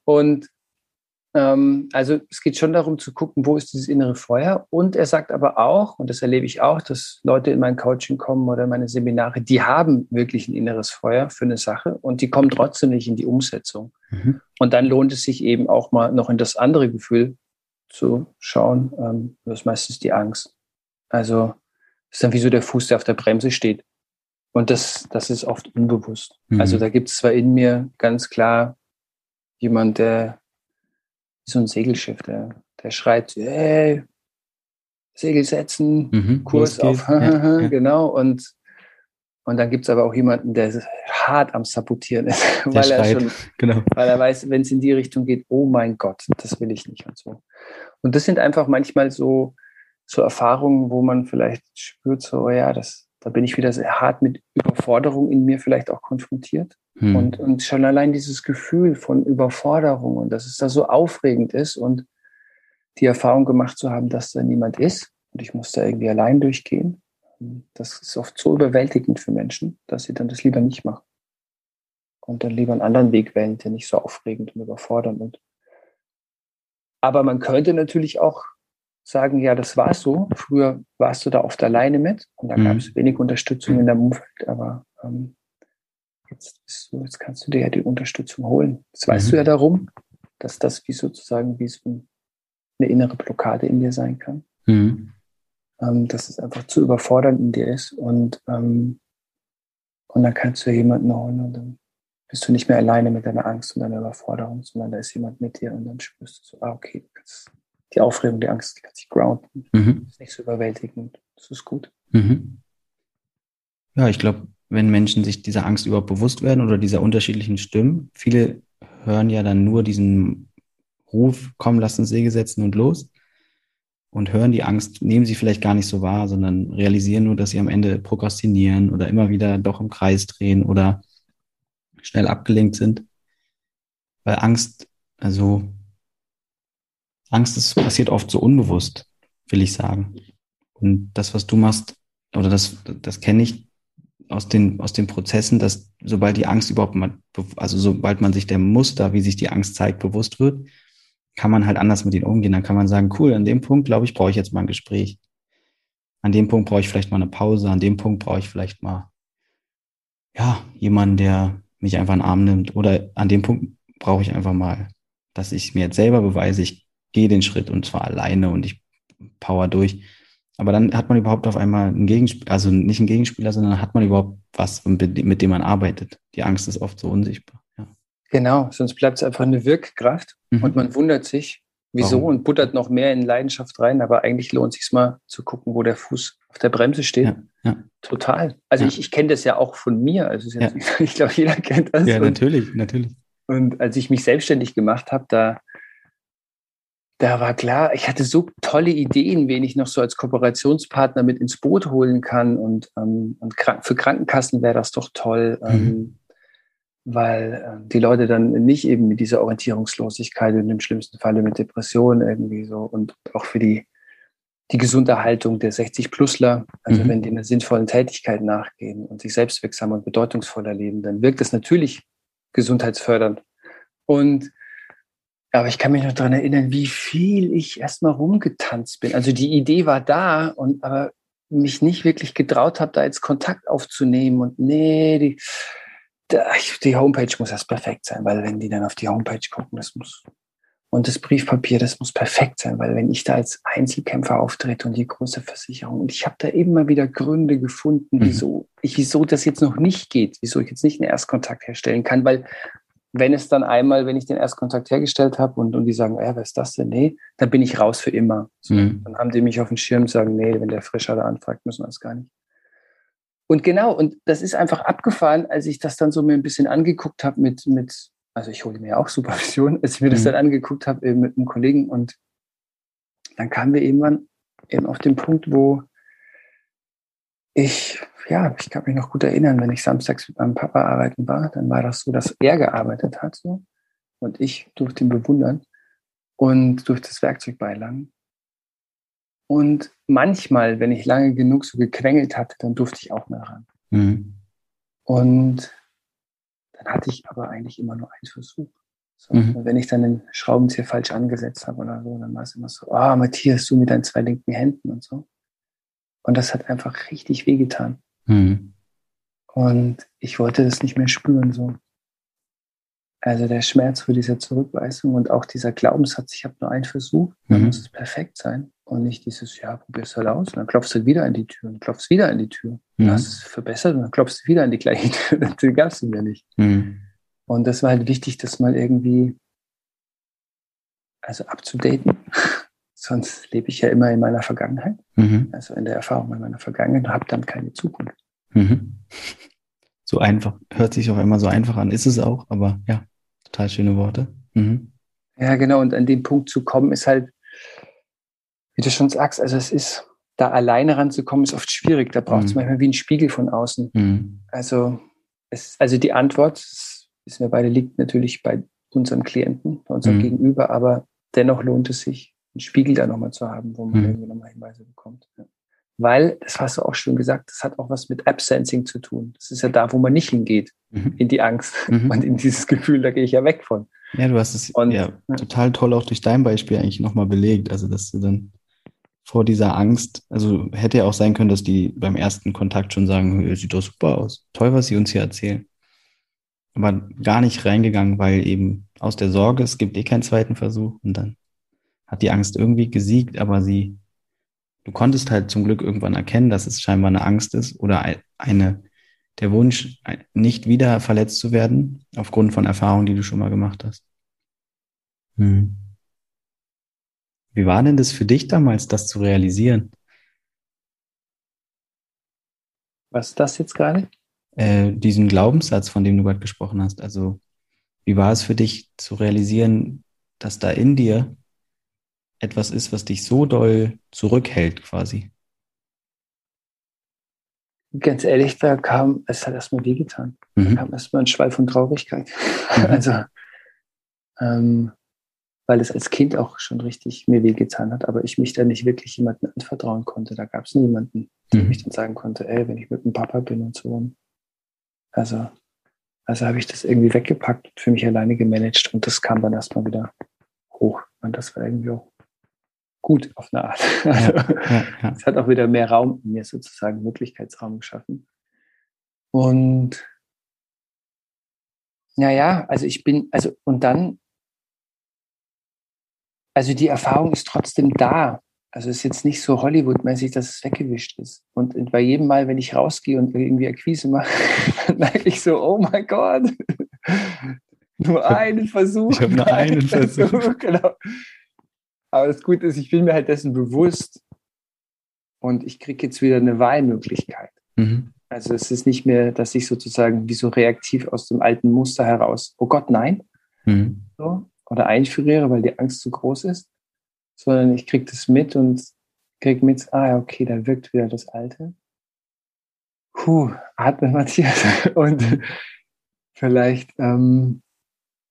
S1: Und ähm, also es geht schon darum zu gucken, wo ist dieses innere Feuer. Und er sagt aber auch, und das erlebe ich auch, dass Leute in mein Coaching kommen oder meine Seminare, die haben wirklich ein inneres Feuer für eine Sache und die kommen trotzdem nicht in die Umsetzung. Mhm. Und dann lohnt es sich eben auch mal noch in das andere Gefühl zu schauen. Ähm, das ist meistens die Angst. Also das ist dann wie so der Fuß, der auf der Bremse steht. Und das, das ist oft unbewusst. Mhm. Also da gibt es zwar in mir ganz klar jemand, der so ein Segelschiff, der, der schreit, hey, Segel setzen, mhm, Kurs auf, ja, ja. genau. Und, und dann gibt es aber auch jemanden, der hart am Sabotieren ist, weil er schon, genau. weil er weiß, wenn es in die Richtung geht, oh mein Gott, das will ich nicht und so. Und das sind einfach manchmal so, so Erfahrungen, wo man vielleicht spürt, so, ja, das, da bin ich wieder sehr hart mit Überforderung in mir vielleicht auch konfrontiert. Hm. Und, und schon allein dieses Gefühl von Überforderung und dass es da so aufregend ist und die Erfahrung gemacht zu haben, dass da niemand ist und ich muss da irgendwie allein durchgehen, das ist oft so überwältigend für Menschen, dass sie dann das lieber nicht machen. Und dann lieber einen anderen Weg wählen, der nicht so aufregend und überfordernd ist. Aber man könnte natürlich auch sagen, ja, das war so. Früher warst du da oft alleine mit und da mhm. gab es wenig Unterstützung in deinem Umfeld, aber ähm, jetzt, du, jetzt kannst du dir ja die Unterstützung holen. Jetzt weißt mhm. du ja darum, dass das wie sozusagen wie so eine innere Blockade in dir sein kann. Mhm. Ähm, dass es einfach zu überfordernd in dir ist und, ähm, und dann kannst du ja jemanden holen und dann bist du nicht mehr alleine mit deiner Angst und deiner Überforderung, sondern da ist jemand mit dir und dann spürst du so, ah, okay, die Aufregung, die Angst, die kann sich grounden. Mhm. Das ist nicht so überwältigend. Das ist gut. Mhm.
S2: Ja, ich glaube, wenn Menschen sich dieser Angst überhaupt bewusst werden oder dieser unterschiedlichen Stimmen. Viele hören ja dann nur diesen Ruf, komm, lass uns Säge setzen und los. Und hören die Angst, nehmen sie vielleicht gar nicht so wahr, sondern realisieren nur, dass sie am Ende prokrastinieren oder immer wieder doch im Kreis drehen oder schnell abgelenkt sind. Weil Angst, also Angst ist, passiert oft so unbewusst, will ich sagen. Und das, was du machst, oder das, das kenne ich, aus den, aus den Prozessen, dass sobald die Angst überhaupt mal, also sobald man sich der Muster, wie sich die Angst zeigt, bewusst wird, kann man halt anders mit ihnen umgehen. Dann kann man sagen, cool, an dem Punkt, glaube ich, brauche ich jetzt mal ein Gespräch. An dem Punkt brauche ich vielleicht mal eine Pause. An dem Punkt brauche ich vielleicht mal, ja, jemanden, der mich einfach in den Arm nimmt. Oder an dem Punkt brauche ich einfach mal, dass ich mir jetzt selber beweise, ich gehe den Schritt und zwar alleine und ich power durch. Aber dann hat man überhaupt auf einmal einen Gegenspieler, also nicht einen Gegenspieler, sondern hat man überhaupt was, mit dem man arbeitet. Die Angst ist oft so unsichtbar. Ja.
S1: Genau, sonst bleibt es einfach eine Wirkkraft mhm. und man wundert sich, wieso Warum? und buttert noch mehr in Leidenschaft rein. Aber eigentlich lohnt es sich mal zu gucken, wo der Fuß auf der Bremse steht. Ja, ja. Total. Also ich, ich kenne das ja auch von mir. Also jetzt, ich glaube, jeder kennt das.
S2: Ja, natürlich, natürlich.
S1: Und als ich mich selbstständig gemacht habe, da da war klar, ich hatte so tolle Ideen, wen ich noch so als Kooperationspartner mit ins Boot holen kann. Und, ähm, und für Krankenkassen wäre das doch toll, mhm. ähm, weil äh, die Leute dann nicht eben mit dieser Orientierungslosigkeit und im schlimmsten Falle mit Depressionen irgendwie so und auch für die, die Gesunderhaltung der 60-Plusler, also mhm. wenn die einer sinnvollen Tätigkeit nachgehen und sich selbstwirksamer und bedeutungsvoller leben, dann wirkt das natürlich gesundheitsfördernd. Und aber ich kann mich noch daran erinnern, wie viel ich erstmal rumgetanzt bin. Also die Idee war da und aber mich nicht wirklich getraut habe, da jetzt Kontakt aufzunehmen. Und nee, die, die Homepage muss erst perfekt sein, weil wenn die dann auf die Homepage gucken, das muss. Und das Briefpapier, das muss perfekt sein, weil wenn ich da als Einzelkämpfer auftrete und die große Versicherung, und ich habe da immer wieder Gründe gefunden, mhm. wieso, ich, wieso das jetzt noch nicht geht, wieso ich jetzt nicht einen Erstkontakt herstellen kann, weil wenn es dann einmal, wenn ich den Erstkontakt hergestellt habe und, und die sagen, ja, wer ist das denn? Nee, dann bin ich raus für immer. So, mhm. Dann haben die mich auf dem Schirm und sagen, nee, wenn der Frischer da anfragt, müssen wir das gar nicht. und genau, und das ist einfach abgefahren, als ich das dann so mir ein bisschen angeguckt habe mit, mit, also ich hole mir auch Supervision, als ich mir mhm. das dann angeguckt habe mit einem Kollegen und dann kamen wir irgendwann eben auf den Punkt, wo ich, ja, ich kann mich noch gut erinnern, wenn ich samstags mit meinem Papa arbeiten war, dann war das so, dass er gearbeitet hat so und ich durfte ihn bewundern und durfte das Werkzeug beilagen. Und manchmal, wenn ich lange genug so gequengelt hatte, dann durfte ich auch mal ran. Mhm. Und dann hatte ich aber eigentlich immer nur einen Versuch. So, mhm. Wenn ich dann den Schraubenzieher falsch angesetzt habe oder so, dann war es immer so, ah, oh, Matthias, du mit deinen zwei linken Händen und so. Und das hat einfach richtig wehgetan. Mhm. Und ich wollte das nicht mehr spüren, so. Also der Schmerz vor dieser Zurückweisung und auch dieser Glaubenssatz, ich habe nur einen Versuch, dann mhm. muss es perfekt sein. Und nicht dieses, ja, probier's halt aus. Und dann klopfst du wieder an die Tür und klopfst wieder an die Tür. Mhm. hast es verbessert und dann klopfst du wieder an die gleiche Tür. Das gab es mir nicht. Mhm. Und das war halt wichtig, das mal irgendwie, also abzudaten. Sonst lebe ich ja immer in meiner Vergangenheit. Mhm. Also in der Erfahrung in meiner Vergangenheit und habe dann keine Zukunft. Mhm.
S2: So einfach, hört sich auch immer so einfach an, ist es auch, aber ja, total schöne Worte. Mhm.
S1: Ja, genau. Und an den Punkt zu kommen, ist halt, wie du schon sagst, also es ist, da alleine ranzukommen, ist oft schwierig. Da braucht es mhm. manchmal wie ein Spiegel von außen. Mhm. Also, es, also die Antwort, wissen wir beide, liegt natürlich bei unseren Klienten, bei unserem mhm. Gegenüber, aber dennoch lohnt es sich, einen Spiegel da nochmal zu haben, wo man mhm. irgendwie nochmal Hinweise bekommt. Ja. Weil, das hast du auch schon gesagt, das hat auch was mit Absensing zu tun. Das ist ja da, wo man nicht hingeht, mhm. in die Angst mhm. und in dieses Gefühl, da gehe ich ja weg von.
S2: Ja, du hast es und, ja, ja, total toll auch durch dein Beispiel eigentlich nochmal belegt. Also, dass du dann vor dieser Angst, also hätte ja auch sein können, dass die beim ersten Kontakt schon sagen, sieht doch super aus. Toll, was sie uns hier erzählen. Aber gar nicht reingegangen, weil eben aus der Sorge, es gibt eh keinen zweiten Versuch und dann hat die Angst irgendwie gesiegt, aber sie, du konntest halt zum Glück irgendwann erkennen, dass es scheinbar eine Angst ist oder eine, der Wunsch, nicht wieder verletzt zu werden, aufgrund von Erfahrungen, die du schon mal gemacht hast. Hm. Wie war denn das für dich damals, das zu realisieren?
S1: Was ist das jetzt gerade?
S2: Äh, diesen Glaubenssatz, von dem du gerade gesprochen hast. Also, wie war es für dich zu realisieren, dass da in dir etwas ist, was dich so doll zurückhält, quasi?
S1: Ganz ehrlich, da kam, es hat erstmal wehgetan. Mhm. Da kam erstmal ein Schwall von Traurigkeit. Mhm. also, ähm, weil es als Kind auch schon richtig mir wehgetan hat, aber ich mich da nicht wirklich jemandem anvertrauen konnte. Da gab es niemanden, der mhm. mich dann sagen konnte, ey, wenn ich mit dem Papa bin und so. Also, also habe ich das irgendwie weggepackt für mich alleine gemanagt und das kam dann erstmal wieder hoch. Und das war irgendwie auch gut auf eine Art. Also, ja, ja, Es hat auch wieder mehr Raum in mir sozusagen, Möglichkeitsraum geschaffen. Und naja, also ich bin, also und dann also die Erfahrung ist trotzdem da. Also es ist jetzt nicht so Hollywood-mäßig, dass es weggewischt ist. Und bei jedem Mal, wenn ich rausgehe und irgendwie Akquise mache, merke ich so, oh mein Gott, nur einen Versuch.
S2: Ich habe nur einen Versuch. Versuch. Genau.
S1: Aber das Gute ist, ich bin mir halt dessen bewusst und ich kriege jetzt wieder eine Wahlmöglichkeit. Mhm. Also es ist nicht mehr, dass ich sozusagen wie so reaktiv aus dem alten Muster heraus, oh Gott, nein. Mhm. So, oder einfriere, weil die Angst zu groß ist, sondern ich kriege das mit und kriege mit, ah, okay, da wirkt wieder das Alte. Puh, atme Matthias. Und vielleicht ähm,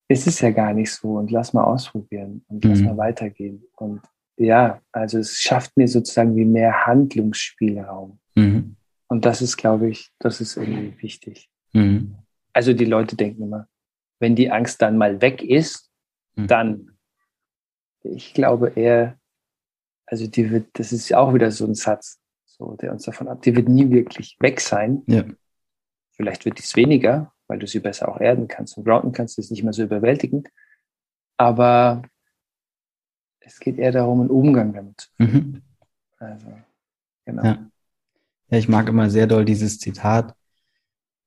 S1: ist es ja gar nicht so und lass mal ausprobieren und lass mhm. mal weitergehen. Und ja, also es schafft mir sozusagen wie mehr Handlungsspielraum. Mhm. Und das ist, glaube ich, das ist irgendwie wichtig. Mhm. Also die Leute denken immer, wenn die Angst dann mal weg ist, Mhm. dann, ich glaube eher, also die wird, das ist ja auch wieder so ein Satz, so, der uns davon ab, die wird nie wirklich weg sein. Ja. Vielleicht wird dies weniger, weil du sie besser auch erden kannst und grounden kannst, ist nicht mehr so überwältigend. Aber es geht eher darum, einen Umgang damit. Mhm. Also,
S2: genau. Ja. ja, ich mag immer sehr doll dieses Zitat.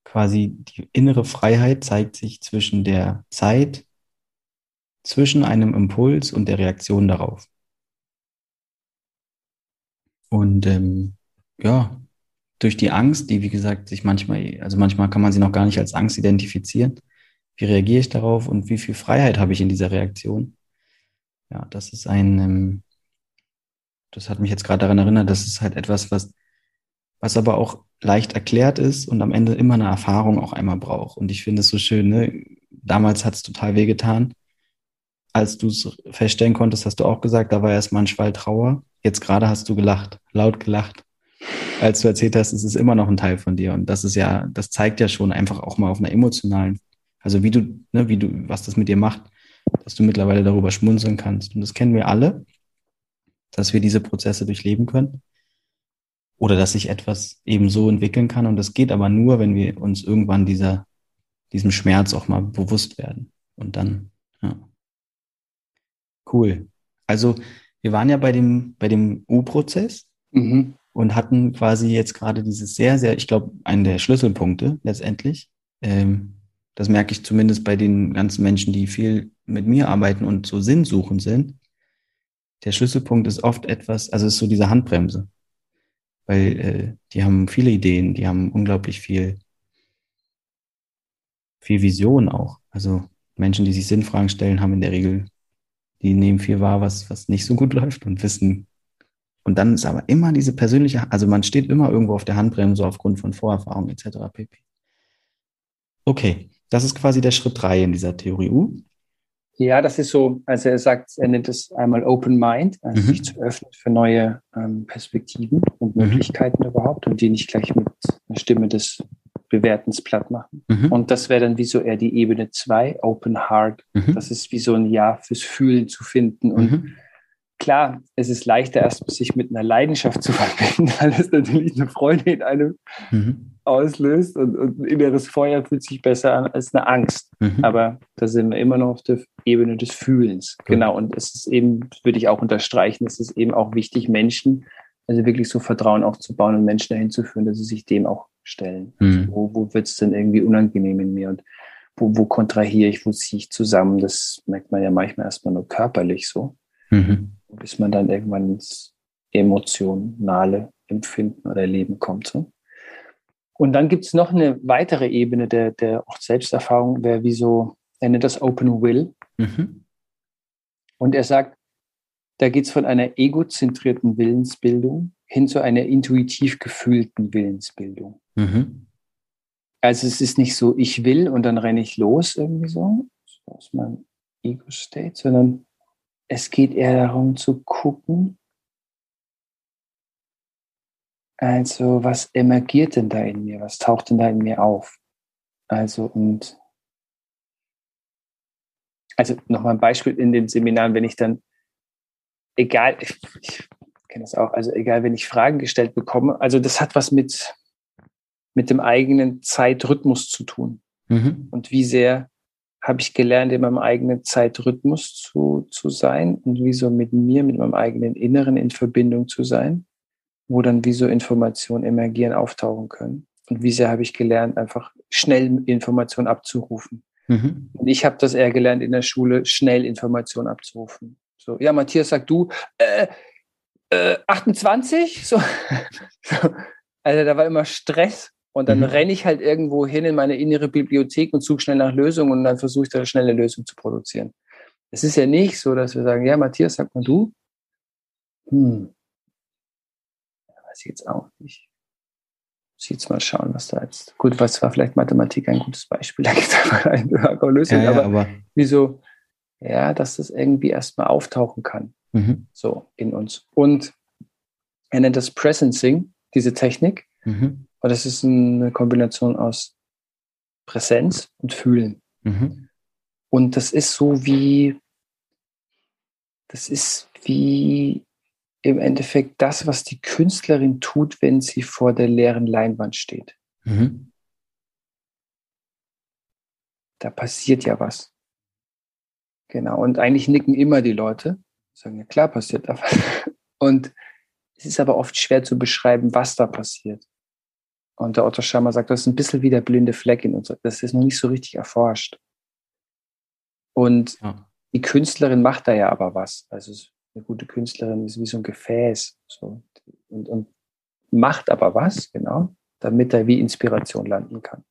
S2: Quasi die innere Freiheit zeigt sich zwischen der Zeit zwischen einem Impuls und der Reaktion darauf. Und ähm, ja, durch die Angst, die, wie gesagt, sich manchmal, also manchmal kann man sie noch gar nicht als Angst identifizieren. Wie reagiere ich darauf und wie viel Freiheit habe ich in dieser Reaktion? Ja, das ist ein, ähm, das hat mich jetzt gerade daran erinnert, das ist halt etwas, was, was aber auch leicht erklärt ist und am Ende immer eine Erfahrung auch einmal braucht. Und ich finde es so schön, ne? Damals hat es total wehgetan. Als du es feststellen konntest, hast du auch gesagt, da war erstmal ein Schwall Trauer. Jetzt gerade hast du gelacht, laut gelacht. Als du erzählt hast, es ist immer noch ein Teil von dir. Und das ist ja, das zeigt ja schon einfach auch mal auf einer emotionalen, also wie du, ne, wie du, was das mit dir macht, dass du mittlerweile darüber schmunzeln kannst. Und das kennen wir alle, dass wir diese Prozesse durchleben können oder dass sich etwas eben so entwickeln kann. Und das geht aber nur, wenn wir uns irgendwann dieser, diesem Schmerz auch mal bewusst werden. Und dann, ja. Cool. Also wir waren ja bei dem, bei dem U-Prozess mhm. Und hatten quasi jetzt gerade dieses sehr, sehr, ich glaube, einen der Schlüsselpunkte letztendlich. Ähm, das merke ich zumindest bei den ganzen Menschen, die viel mit mir arbeiten und so sinnsuchend sind. Der Schlüsselpunkt ist oft etwas, also ist so diese Handbremse weil äh, die haben viele Ideen, die haben unglaublich viel, viel Vision auch. Also Menschen, die sich Sinnfragen stellen, haben in der Regel, die nehmen viel wahr, was, was nicht so gut läuft und wissen. Und dann ist aber immer diese persönliche, also man steht immer irgendwo auf der Handbremse aufgrund von Vorerfahrung etc. pp. Okay, das ist quasi der Schritt drei in dieser Theorie U.
S1: Ja, das ist so, also er sagt, er nennt es einmal Open Mind, also mhm. sich zu öffnen für neue ähm, Perspektiven und mhm. Möglichkeiten mhm. überhaupt und die nicht gleich mit einer Stimme des Bewertens platt machen. Mhm. Und das wäre dann wie so eher die Ebene zwei, Open Heart. Mhm. Das ist wie so ein Ja fürs Fühlen zu finden und mhm. Klar, es ist leichter, erst sich mit einer Leidenschaft zu verbinden, weil es natürlich eine Freude in einem mhm. auslöst und, und, ein inneres Feuer fühlt sich besser an als eine Angst. Mhm. Aber da sind wir immer noch auf der Ebene des Fühlens. Mhm. Genau. Und es ist eben, würde ich auch unterstreichen, es ist eben auch wichtig, Menschen, also wirklich so Vertrauen aufzubauen und Menschen dahin zu führen, dass sie sich dem auch stellen. Also mhm. wo wo wird es denn irgendwie unangenehm in mir und wo, wo kontrahiere ich, wo ziehe ich zusammen? Das merkt man ja manchmal erstmal nur körperlich so. Mhm bis man dann irgendwann ins emotionale Empfinden oder Erleben kommt. So. Und dann gibt es noch eine weitere Ebene der, der auch Selbsterfahrung, wäre wie so, er nennt das Open Will. Mhm. Und er sagt, da geht es von einer egozentrierten Willensbildung hin zu einer intuitiv gefühlten Willensbildung. Mhm. Also es ist nicht so, ich will und dann renne ich los irgendwie so, aus meinem Ego-State, sondern es geht eher darum zu gucken, also was emergiert denn da in mir, was taucht denn da in mir auf? Also und also nochmal ein Beispiel in den Seminaren, wenn ich dann, egal, ich, ich kenne das auch, also egal, wenn ich Fragen gestellt bekomme, also das hat was mit, mit dem eigenen Zeitrhythmus zu tun. Mhm. Und wie sehr habe ich gelernt, in meinem eigenen Zeitrhythmus zu, zu sein und wie so mit mir, mit meinem eigenen Inneren in Verbindung zu sein, wo dann wie so Informationen emergieren, auftauchen können. Und wie sehr habe ich gelernt, einfach schnell Informationen abzurufen. Mhm. Und ich habe das eher gelernt in der Schule, schnell Informationen abzurufen. So, ja, Matthias, sag du, äh, äh, 28? So. also da war immer Stress und dann mhm. renne ich halt irgendwo hin in meine innere Bibliothek und suche schnell nach Lösungen und dann versuche ich da eine schnelle Lösung zu produzieren. Es ist ja nicht so, dass wir sagen, ja, Matthias, sag mal du. Hm. Weiß ich jetzt auch nicht. Muss jetzt mal schauen, was da jetzt. Gut, was war vielleicht Mathematik ein gutes Beispiel, da gibt es einfach eine Lösung, ja, ja, aber, aber wieso, ja, dass das irgendwie erstmal auftauchen kann. Mhm. So in uns. Und er nennt das Presencing, diese Technik. Mhm. Aber das ist eine Kombination aus Präsenz und Fühlen. Mhm. Und das ist so wie, das ist wie im Endeffekt das, was die Künstlerin tut, wenn sie vor der leeren Leinwand steht. Mhm. Da passiert ja was. Genau. Und eigentlich nicken immer die Leute, sagen, ja klar passiert da was. Und es ist aber oft schwer zu beschreiben, was da passiert. Und der Otto Schama sagt, das ist ein bisschen wie der blinde Fleck in uns. Das ist noch nicht so richtig erforscht. Und ja. die Künstlerin macht da ja aber was. Also eine gute Künstlerin ist wie so ein Gefäß. So. Und, und macht aber was, genau, damit er wie Inspiration landen kann.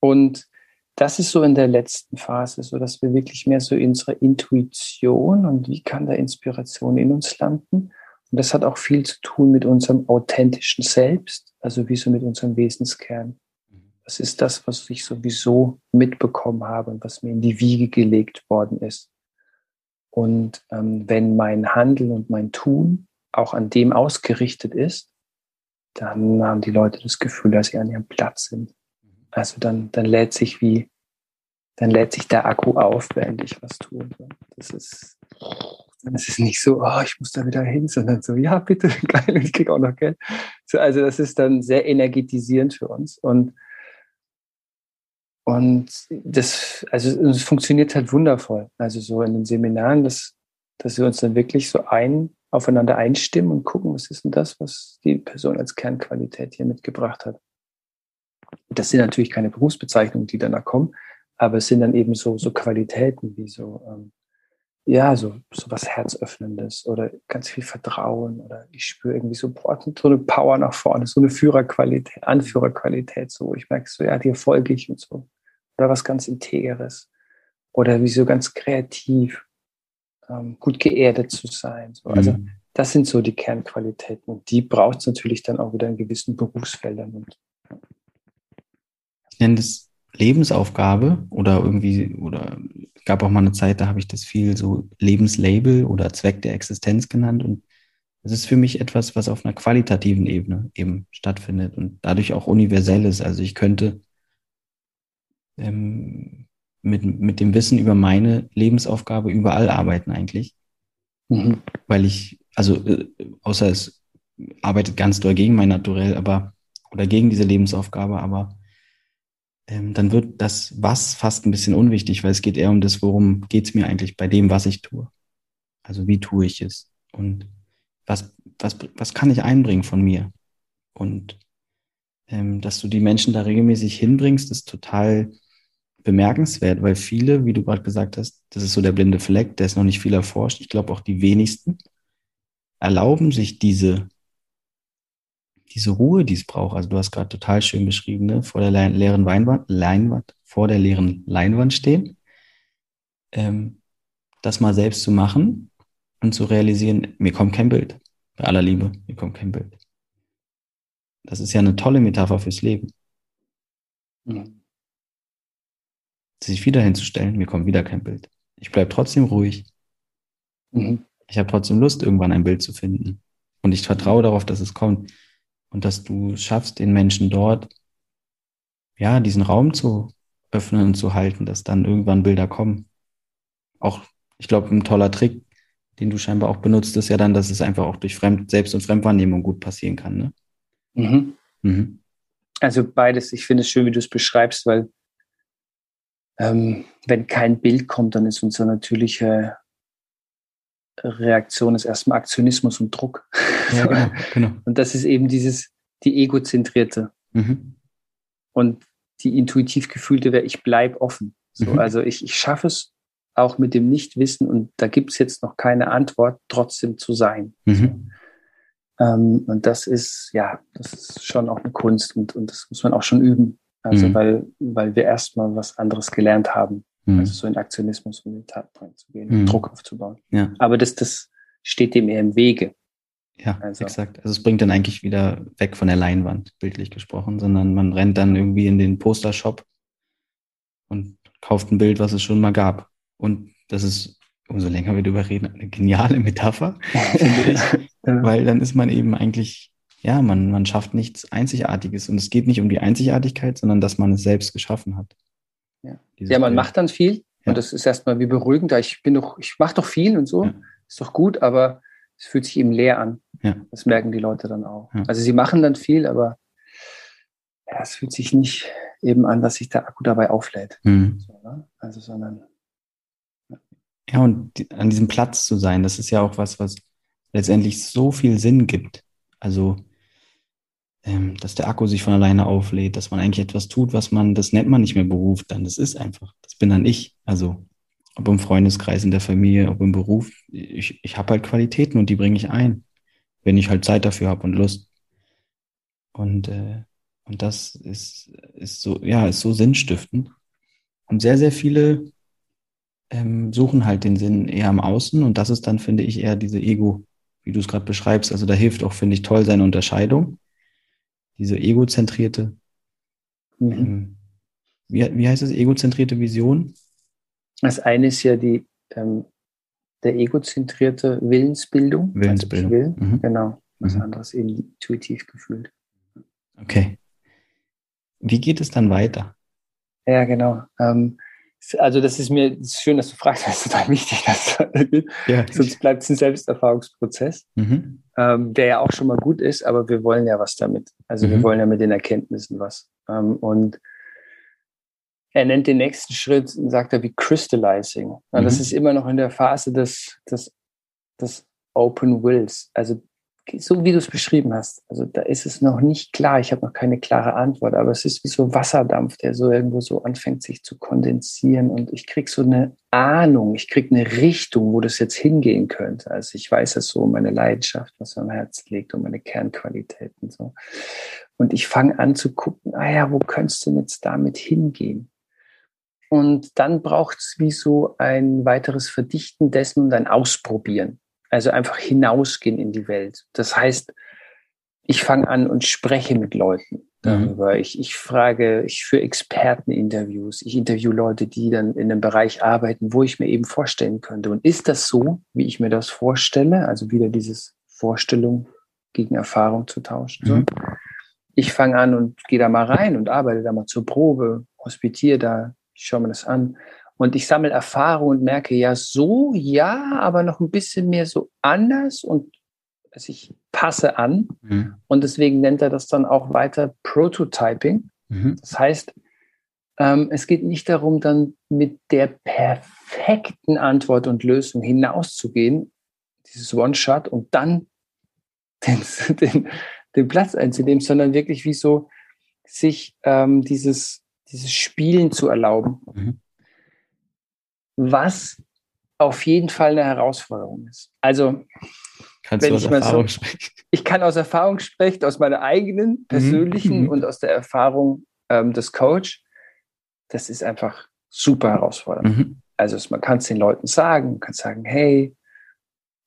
S1: Und das ist so in der letzten Phase, so dass wir wirklich mehr so unsere Intuition und wie kann da Inspiration in uns landen. Und das hat auch viel zu tun mit unserem authentischen Selbst, also wie so mit unserem Wesenskern. Was ist das, was ich sowieso mitbekommen habe und was mir in die Wiege gelegt worden ist? Und ähm, wenn mein Handeln und mein Tun auch an dem ausgerichtet ist, dann haben die Leute das Gefühl, dass sie an ihrem Platz sind. Also dann, dann lädt sich wie, dann lädt sich der Akku auf, während ich was tue. Das ist, das ist nicht so, oh, ich muss da wieder hin, sondern so, ja, bitte, geil, ich kriege auch noch Geld. So, also das ist dann sehr energetisierend für uns. Und, und das, also es funktioniert halt wundervoll. Also so in den Seminaren, dass, dass wir uns dann wirklich so ein, aufeinander einstimmen und gucken, was ist denn das, was die Person als Kernqualität hier mitgebracht hat. Das sind natürlich keine Berufsbezeichnungen, die danach kommen, aber es sind dann eben so, so Qualitäten wie so, ähm, ja, so, so was Herzöffnendes oder ganz viel Vertrauen oder ich spüre irgendwie so, boah, so eine Power nach vorne, so eine Führerqualität, Anführerqualität, so, ich merke so, ja, dir folge ich und so. Oder was ganz Integeres. Oder wie so ganz kreativ, ähm, gut geerdet zu sein. So. Also, mhm. das sind so die Kernqualitäten und die braucht es natürlich dann auch wieder in gewissen Berufsfeldern. Und,
S2: ich nenne das Lebensaufgabe oder irgendwie, oder gab auch mal eine Zeit, da habe ich das viel so Lebenslabel oder Zweck der Existenz genannt. Und das ist für mich etwas, was auf einer qualitativen Ebene eben stattfindet und dadurch auch universell ist. Also ich könnte ähm, mit, mit dem Wissen über meine Lebensaufgabe überall arbeiten eigentlich. Mhm. Weil ich, also äh, außer es arbeitet ganz doll gegen mein Naturell, aber oder gegen diese Lebensaufgabe, aber ähm, dann wird das Was fast ein bisschen unwichtig, weil es geht eher um das, worum geht es mir eigentlich bei dem, was ich tue. Also wie tue ich es und was, was, was kann ich einbringen von mir? Und ähm, dass du die Menschen da regelmäßig hinbringst, ist total bemerkenswert, weil viele, wie du gerade gesagt hast, das ist so der blinde Fleck, der ist noch nicht viel erforscht. Ich glaube auch die wenigsten erlauben sich diese diese Ruhe, die es braucht. Also du hast gerade total schön beschrieben, ne? vor der leeren Weinwand, Leinwand, vor der leeren Leinwand stehen, ähm, das mal selbst zu machen und zu realisieren, mir kommt kein Bild. Bei aller Liebe, mir kommt kein Bild. Das ist ja eine tolle Metapher fürs Leben. Mhm. Sich wieder hinzustellen, mir kommt wieder kein Bild. Ich bleibe trotzdem ruhig. Mhm. Ich habe trotzdem Lust, irgendwann ein Bild zu finden. Und ich vertraue darauf, dass es kommt und dass du schaffst, den Menschen dort, ja, diesen Raum zu öffnen und zu halten, dass dann irgendwann Bilder kommen. Auch, ich glaube, ein toller Trick, den du scheinbar auch benutzt, ist ja dann, dass es einfach auch durch Fremd Selbst- und Fremdwahrnehmung gut passieren kann. Ne?
S1: Mhm. Mhm. Also beides. Ich finde es schön, wie du es beschreibst, weil ähm, wenn kein Bild kommt, dann ist unser natürlicher Reaktion ist erstmal Aktionismus und Druck. Ja, genau, genau. Und das ist eben dieses, die egozentrierte. Mhm. Und die intuitiv gefühlte wäre, ich bleibe offen. So, mhm. Also ich, ich schaffe es auch mit dem Nichtwissen und da gibt es jetzt noch keine Antwort, trotzdem zu sein. Mhm. Ähm, und das ist, ja, das ist schon auch eine Kunst und, und das muss man auch schon üben. Also mhm. weil, weil wir erstmal was anderes gelernt haben. Mhm. Also so in Aktionismus und in Tatdrang zu gehen, mhm. Druck aufzubauen. Ja. Aber das, das steht dem eher im Wege.
S2: Ja, also. exakt. Also es bringt dann eigentlich wieder weg von der Leinwand, bildlich gesprochen, sondern man rennt dann irgendwie in den Postershop und kauft ein Bild, was es schon mal gab. Und das ist, umso länger wir darüber reden, eine geniale Metapher, finde ich. Weil dann ist man eben eigentlich, ja, man, man schafft nichts Einzigartiges. Und es geht nicht um die Einzigartigkeit, sondern dass man es selbst geschaffen hat.
S1: Ja, ja man macht dann viel. Ja. Und das ist erstmal wie beruhigend. Ich bin doch, ich mache doch viel und so. Ja. Ist doch gut, aber es fühlt sich eben leer an. Ja. Das merken die Leute dann auch. Also sie machen dann viel, aber es fühlt sich nicht eben an, dass sich der Akku dabei auflädt. Mhm. So, ne? Also, sondern.
S2: Ja, und die, an diesem Platz zu sein, das ist ja auch was, was letztendlich so viel Sinn gibt. Also dass der Akku sich von alleine auflädt, dass man eigentlich etwas tut, was man, das nennt man nicht mehr Beruf, dann das ist einfach, das bin dann ich. Also ob im Freundeskreis, in der Familie, ob im Beruf, ich, ich habe halt Qualitäten und die bringe ich ein, wenn ich halt Zeit dafür habe und Lust. Und, äh, und das ist, ist so, ja, ist so sinnstiftend. Und sehr, sehr viele ähm, suchen halt den Sinn eher am Außen und das ist dann, finde ich, eher diese Ego, wie du es gerade beschreibst. Also da hilft auch, finde ich, toll seine Unterscheidung. Diese egozentrierte, mhm. ähm, wie, wie heißt es, egozentrierte Vision?
S1: Das eine ist ja die, ähm, der egozentrierte Willensbildung.
S2: Also Willensbildung. Also will,
S1: mhm. Genau. Was mhm. anderes eben intuitiv gefühlt.
S2: Okay. Wie geht es dann weiter?
S1: Ja, genau. Ähm, also das ist mir das ist schön, dass du fragst, das ist total wichtig, dass das geht. Ja. Sonst bleibt es ein Selbsterfahrungsprozess, mhm. ähm, der ja auch schon mal gut ist, aber wir wollen ja was damit. Also mhm. wir wollen ja mit den Erkenntnissen was. Ähm, und er nennt den nächsten Schritt, sagt er, wie Crystallizing. Mhm. Das ist immer noch in der Phase des, des, des Open Wills. Also so wie du es beschrieben hast. Also da ist es noch nicht klar. Ich habe noch keine klare Antwort, aber es ist wie so Wasserdampf, der so irgendwo so anfängt, sich zu kondensieren. Und ich kriege so eine Ahnung, ich kriege eine Richtung, wo das jetzt hingehen könnte. Also ich weiß es so, meine Leidenschaft, was am Herz liegt und meine Kernqualitäten so. Und ich fange an zu gucken, ah ja, wo könntest du denn jetzt damit hingehen? Und dann braucht es wie so ein weiteres Verdichten dessen und ein Ausprobieren. Also einfach hinausgehen in die Welt. Das heißt, ich fange an und spreche mit Leuten darüber. Mhm. Ich, ich frage, ich führe Experteninterviews. Ich interview Leute, die dann in einem Bereich arbeiten, wo ich mir eben vorstellen könnte. Und ist das so, wie ich mir das vorstelle? Also wieder dieses Vorstellung gegen Erfahrung zu tauschen. Mhm. Ich fange an und gehe da mal rein und arbeite da mal zur Probe, hospitiere da, ich schaue mir das an und ich sammle Erfahrung und merke, ja, so, ja, aber noch ein bisschen mehr so anders und also ich passe an. Mhm. Und deswegen nennt er das dann auch weiter Prototyping. Mhm. Das heißt, ähm, es geht nicht darum, dann mit der perfekten Antwort und Lösung hinauszugehen, dieses One-Shot und dann den, den, den Platz einzunehmen, sondern wirklich wie so sich ähm, dieses, dieses Spielen zu erlauben. Mhm was auf jeden Fall eine Herausforderung ist. Also,
S2: Kannst wenn du aus ich Erfahrung so, sprechen?
S1: Ich kann aus Erfahrung sprechen, aus meiner eigenen, mhm. persönlichen mhm. und aus der Erfahrung ähm, des Coach. Das ist einfach super herausfordernd. Mhm. Also man kann es den Leuten sagen, man kann sagen, hey,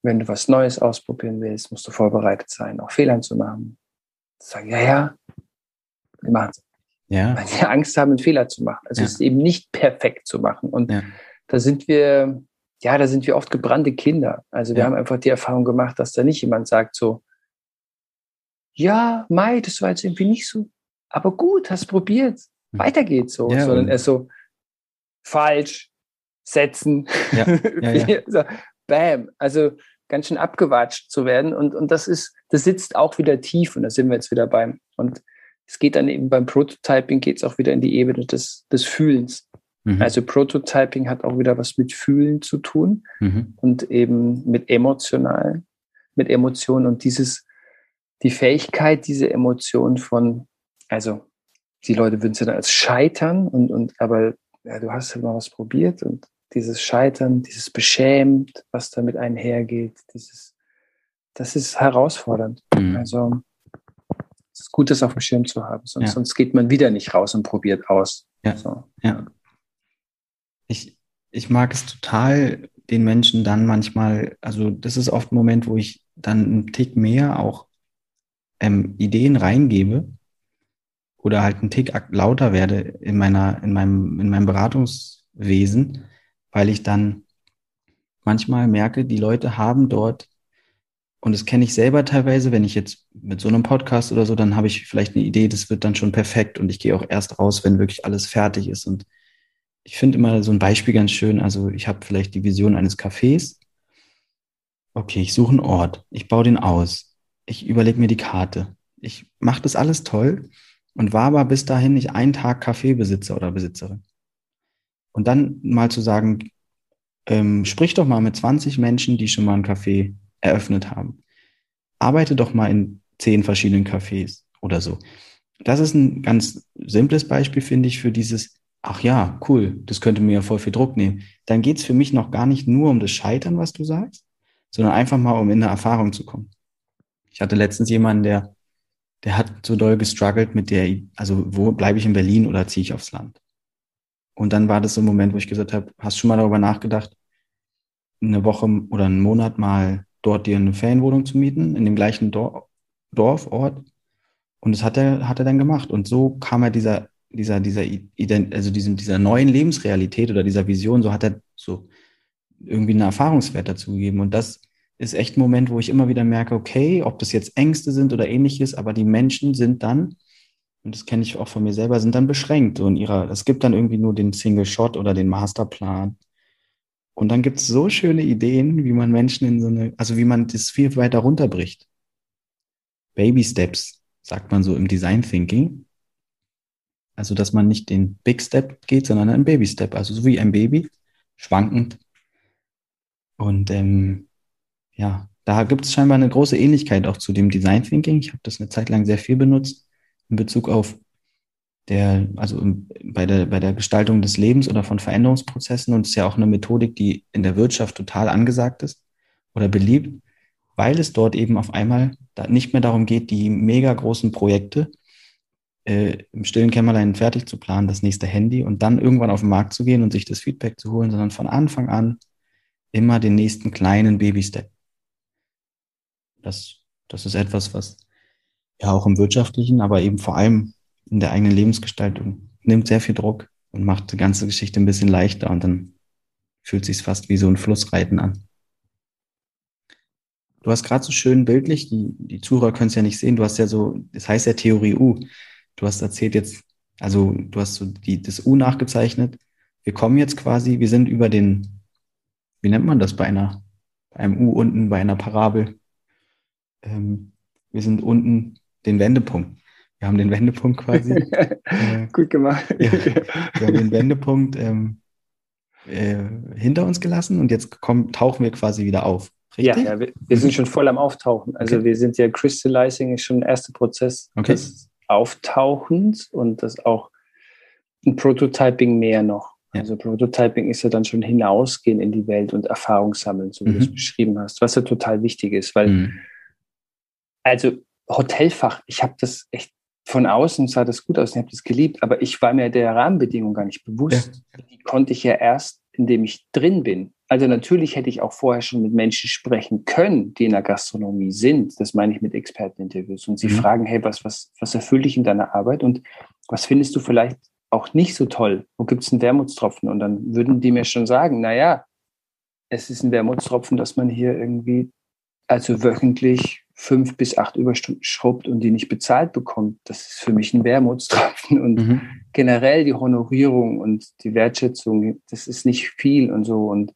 S1: wenn du was Neues ausprobieren willst, musst du vorbereitet sein, auch Fehlern zu machen. Sagen, ja, ja, wir machen es. Ja. Weil sie Angst haben, einen Fehler zu machen. Also ja. es ist eben nicht perfekt zu machen. Und ja da sind wir, ja, da sind wir oft gebrannte Kinder. Also wir ja. haben einfach die Erfahrung gemacht, dass da nicht jemand sagt so, ja, Mai, das war jetzt irgendwie nicht so, aber gut, hast probiert, hm. weiter geht's so, ja, sondern er so, falsch, setzen, ja, ja, so, bam, also ganz schön abgewatscht zu werden und, und das ist, das sitzt auch wieder tief und da sind wir jetzt wieder beim, und es geht dann eben beim Prototyping geht es auch wieder in die Ebene des, des Fühlens. Mhm. Also Prototyping hat auch wieder was mit Fühlen zu tun mhm. und eben mit emotional, mit Emotionen und dieses, die Fähigkeit, diese Emotionen von, also die Leute würden es dann als Scheitern und, und aber ja, du hast ja mal was probiert und dieses Scheitern, dieses Beschämt, was damit einhergeht, dieses, das ist herausfordernd. Mhm. Also es ist gut, das auf dem Schirm zu haben, sonst, ja. sonst geht man wieder nicht raus und probiert aus.
S2: Ja. So. ja ich, ich mag es total, den Menschen dann manchmal, also das ist oft ein Moment, wo ich dann einen Tick mehr auch ähm, Ideen reingebe oder halt einen Tick lauter werde in meiner, in meinem, in meinem Beratungswesen, weil ich dann manchmal merke, die Leute haben dort, und das kenne ich selber teilweise, wenn ich jetzt mit so einem Podcast oder so, dann habe ich vielleicht eine Idee, das wird dann schon perfekt und ich gehe auch erst raus, wenn wirklich alles fertig ist und ich finde immer so ein Beispiel ganz schön. Also ich habe vielleicht die Vision eines Cafés. Okay, ich suche einen Ort. Ich baue den aus. Ich überlege mir die Karte. Ich mache das alles toll und war aber bis dahin nicht einen Tag Kaffeebesitzer oder Besitzerin. Und dann mal zu sagen, ähm, sprich doch mal mit 20 Menschen, die schon mal ein Café eröffnet haben. Arbeite doch mal in zehn verschiedenen Cafés oder so. Das ist ein ganz simples Beispiel, finde ich, für dieses, ach ja, cool, das könnte mir ja voll viel Druck nehmen, dann geht's für mich noch gar nicht nur um das Scheitern, was du sagst, sondern einfach mal, um in eine Erfahrung zu kommen. Ich hatte letztens jemanden, der der hat so doll gestruggelt mit der, also wo bleibe ich in Berlin oder ziehe ich aufs Land? Und dann war das so ein Moment, wo ich gesagt habe, hast du schon mal darüber nachgedacht, eine Woche oder einen Monat mal dort dir eine Ferienwohnung zu mieten, in dem gleichen Dorf, Dorfort? Und das hat er, hat er dann gemacht. Und so kam er dieser, dieser, dieser, also diesem, dieser neuen Lebensrealität oder dieser Vision, so hat er so irgendwie einen Erfahrungswert dazu gegeben. Und das ist echt ein Moment, wo ich immer wieder merke, okay, ob das jetzt Ängste sind oder ähnliches, aber die Menschen sind dann, und das kenne ich auch von mir selber, sind dann beschränkt. So in ihrer, es gibt dann irgendwie nur den Single Shot oder den Masterplan. Und dann gibt es so schöne Ideen, wie man Menschen in so eine, also wie man das viel weiter runterbricht. Baby Steps, sagt man so im Design Thinking. Also, dass man nicht den Big Step geht, sondern einen Baby Step. Also so wie ein Baby, schwankend. Und ähm, ja, da gibt es scheinbar eine große Ähnlichkeit auch zu dem Design Thinking. Ich habe das eine Zeit lang sehr viel benutzt in Bezug auf der, also bei der, bei der Gestaltung des Lebens oder von Veränderungsprozessen. Und es ist ja auch eine Methodik, die in der Wirtschaft total angesagt ist oder beliebt, weil es dort eben auf einmal nicht mehr darum geht, die mega großen Projekte äh, im stillen Kämmerlein fertig zu planen, das nächste Handy und dann irgendwann auf den Markt zu gehen und sich das Feedback zu holen, sondern von Anfang an immer den nächsten kleinen Baby-Step. Das, das ist etwas, was ja auch im wirtschaftlichen, aber eben vor allem in der eigenen Lebensgestaltung nimmt sehr viel Druck und macht die ganze Geschichte ein bisschen leichter und dann fühlt sich fast wie so ein Flussreiten an. Du hast gerade so schön bildlich, die, die Zuhörer können es ja nicht sehen, du hast ja so, das heißt ja Theorie U. Du hast erzählt jetzt, also du hast so die, das U nachgezeichnet. Wir kommen jetzt quasi, wir sind über den, wie nennt man das bei einer, bei einem U unten, bei einer Parabel? ähm, wir sind unten den Wendepunkt. Wir haben den Wendepunkt quasi.
S1: äh, Gut gemacht.
S2: ja, wir haben den Wendepunkt ähm, äh, hinter uns gelassen und jetzt kommen, tauchen wir quasi wieder auf.
S1: Richtig? Ja, ja wir, wir, sind schon voll am Auftauchen. Also okay. wir sind ja Crystallizing ist schon der erste Prozess
S2: okay.
S1: des Auftauchens und das auch ein Prototyping mehr noch. Ja. Also Prototyping ist ja dann schon hinausgehen in die Welt und Erfahrung sammeln, so wie mhm. du es beschrieben hast, was ja total wichtig ist, weil mhm also Hotelfach, ich habe das echt von außen sah das gut aus, ich habe das geliebt, aber ich war mir der Rahmenbedingungen gar nicht bewusst. Ja. Die konnte ich ja erst, indem ich drin bin. Also natürlich hätte ich auch vorher schon mit Menschen sprechen können, die in der Gastronomie sind. Das meine ich mit Experteninterviews. Und sie mhm. fragen, hey, was, was, was erfüllt dich in deiner Arbeit und was findest du vielleicht auch nicht so toll? Wo gibt es einen Wermutstropfen? Und dann würden die mir schon sagen, na ja, es ist ein Wermutstropfen, dass man hier irgendwie also wöchentlich fünf bis acht Überstunden schrubbt und die nicht bezahlt bekommt, das ist für mich ein Wermutstropfen. Und mhm. generell die Honorierung und die Wertschätzung, das ist nicht viel und so. Und,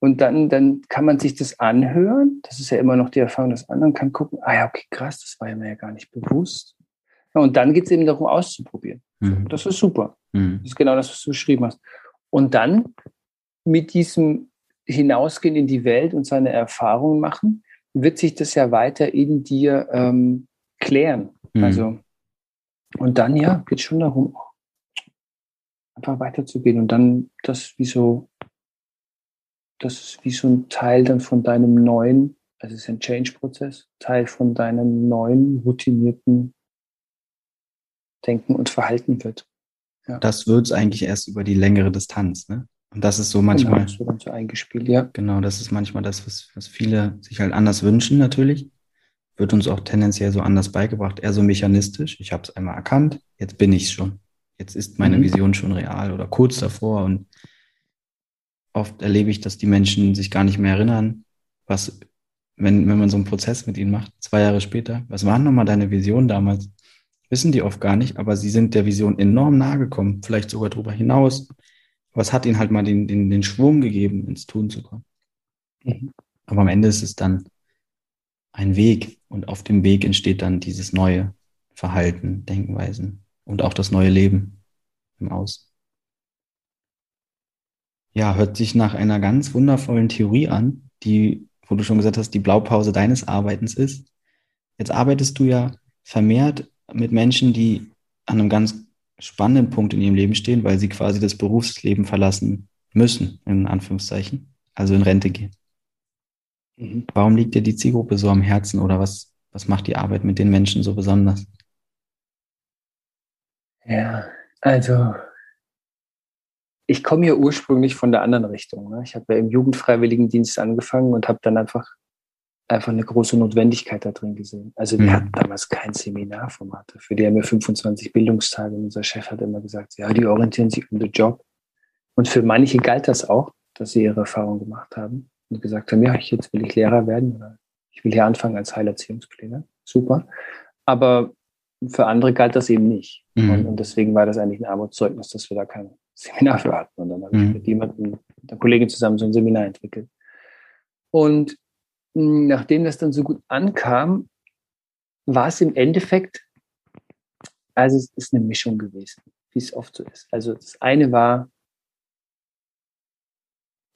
S1: und dann, dann kann man sich das anhören. Das ist ja immer noch die Erfahrung des anderen, kann gucken, ah ja, okay, krass, das war ja mir ja gar nicht bewusst. Ja, und dann geht es eben darum, auszuprobieren. Mhm. Das ist super. Mhm. Das ist genau das, was du beschrieben hast. Und dann mit diesem Hinausgehen in die Welt und seine Erfahrungen machen, wird sich das ja weiter in dir ähm, klären. Mhm. Also, und dann, ja, geht schon darum, einfach weiterzugehen und dann das wie so, das ist wie so ein Teil dann von deinem neuen, also es ist ein Change-Prozess, Teil von deinem neuen, routinierten Denken und Verhalten wird.
S2: Ja. Das wird es eigentlich erst über die längere Distanz, ne? Und das ist so manchmal. Genau,
S1: so so eingespielt, ja.
S2: Genau, das ist manchmal das, was, was viele sich halt anders wünschen, natürlich. Wird uns auch tendenziell so anders beigebracht, eher so mechanistisch. Ich habe es einmal erkannt, jetzt bin ich es schon. Jetzt ist meine mhm. Vision schon real oder kurz davor. Und oft erlebe ich, dass die Menschen sich gar nicht mehr erinnern, was, wenn, wenn man so einen Prozess mit ihnen macht, zwei Jahre später, was war nochmal deine Vision damals? Wissen die oft gar nicht, aber sie sind der Vision enorm nahe gekommen, vielleicht sogar darüber hinaus. Aber es hat ihnen halt mal den, den, den Schwung gegeben, ins Tun zu kommen. Mhm. Aber am Ende ist es dann ein Weg und auf dem Weg entsteht dann dieses neue Verhalten, Denkenweisen und auch das neue Leben im Aus. Ja, hört sich nach einer ganz wundervollen Theorie an, die, wo du schon gesagt hast, die Blaupause deines Arbeitens ist. Jetzt arbeitest du ja vermehrt mit Menschen, die an einem ganz spannenden Punkt in ihrem Leben stehen, weil sie quasi das Berufsleben verlassen müssen, in Anführungszeichen, also in Rente gehen. Mhm. Warum liegt dir die Zielgruppe so am Herzen oder was, Was macht die Arbeit mit den Menschen so besonders?
S1: Ja, also ich komme ja ursprünglich von der anderen Richtung. Ne? Ich habe ja im Jugendfreiwilligendienst angefangen und habe dann einfach einfach eine große Notwendigkeit da drin gesehen. Also wir mhm. hatten damals kein Seminarformat dafür. Die haben ja 25 Bildungstage und unser Chef hat immer gesagt, ja, die orientieren sich um den Job. Und für manche galt das auch, dass sie ihre Erfahrung gemacht haben und gesagt haben, ja, jetzt will ich Lehrer werden oder ich will hier anfangen als Heilerziehungspfleger. Super. Aber für andere galt das eben nicht. Mhm. Und, und, deswegen war das eigentlich ein Armutszeugnis, dass wir da kein Seminar für hatten. Und dann habe mhm. ich mit jemandem, mit einer Kollegin zusammen so ein Seminar entwickelt. Und nachdem das dann so gut ankam, war es im Endeffekt, also es ist eine Mischung gewesen, wie es oft so ist. Also das eine war,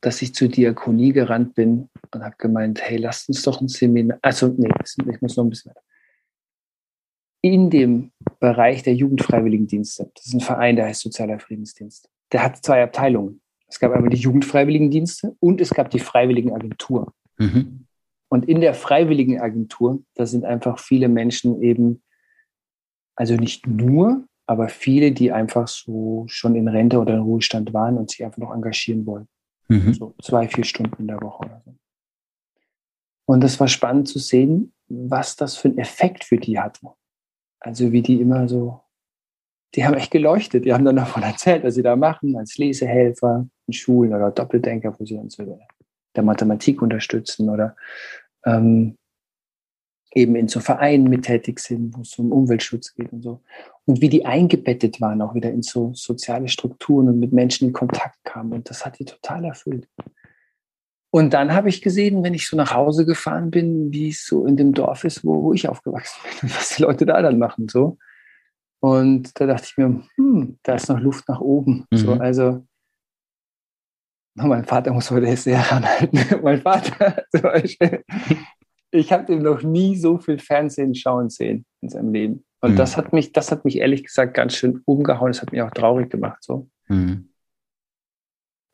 S1: dass ich zur Diakonie gerannt bin und habe gemeint, hey, lasst uns doch ein Seminar, also nee, ich muss noch ein bisschen weiter. In dem Bereich der Jugendfreiwilligendienste, das ist ein Verein, der heißt Sozialer Friedensdienst, der hat zwei Abteilungen. Es gab einmal die Jugendfreiwilligendienste und es gab die Freiwilligenagentur. Mhm. Und in der freiwilligen Agentur, da sind einfach viele Menschen eben, also nicht nur, aber viele, die einfach so schon in Rente oder in Ruhestand waren und sich einfach noch engagieren wollen. Mhm. So zwei, vier Stunden in der Woche oder so. Und das war spannend zu sehen, was das für einen Effekt für die hatte. Also wie die immer so, die haben echt geleuchtet. Die haben dann davon erzählt, was sie da machen, als Lesehelfer in Schulen oder Doppeldenker, wo sie uns der Mathematik unterstützen oder ähm, eben in so Vereinen mit tätig sind, wo es um Umweltschutz geht und so. Und wie die eingebettet waren, auch wieder in so soziale Strukturen und mit Menschen in Kontakt kamen. Und das hat die total erfüllt. Und dann habe ich gesehen, wenn ich so nach Hause gefahren bin, wie es so in dem Dorf ist, wo, wo ich aufgewachsen bin, was die Leute da dann machen. So. Und da dachte ich mir, hm, da ist noch Luft nach oben. Mhm. So, also mein Vater muss heute sehr ranhalten. mein Vater zum Beispiel, ich habe ihm noch nie so viel Fernsehen schauen sehen in seinem Leben. Und mhm. das hat mich, das hat mich ehrlich gesagt ganz schön umgehauen. Das hat mich auch traurig gemacht. So. Mhm.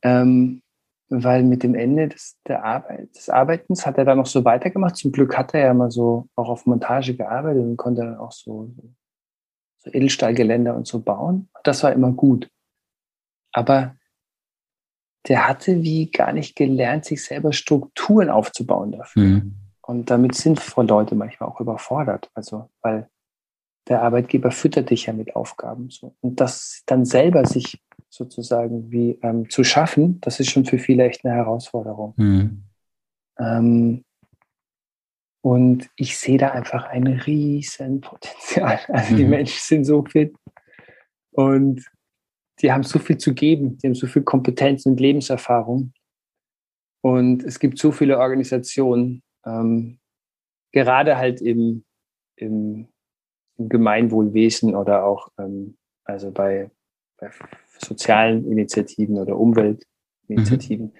S1: Ähm, weil mit dem Ende des, der Arbeit, des Arbeitens hat er dann noch so weitergemacht. Zum Glück hat er ja mal so auch auf Montage gearbeitet und konnte dann auch so, so Edelstahlgeländer und so bauen. Das war immer gut. Aber der hatte wie gar nicht gelernt, sich selber Strukturen aufzubauen dafür. Mhm. Und damit sind Leute manchmal auch überfordert. Also, weil der Arbeitgeber füttert dich ja mit Aufgaben. So. Und das dann selber sich sozusagen wie ähm, zu schaffen, das ist schon für viele echt eine Herausforderung. Mhm. Ähm, und ich sehe da einfach ein riesen Potenzial. Also mhm. die Menschen sind so fit. Und die haben so viel zu geben, die haben so viel Kompetenz und Lebenserfahrung. Und es gibt so viele Organisationen, ähm, gerade halt im, im, im, Gemeinwohlwesen oder auch ähm, also bei, bei sozialen Initiativen oder Umweltinitiativen, mhm.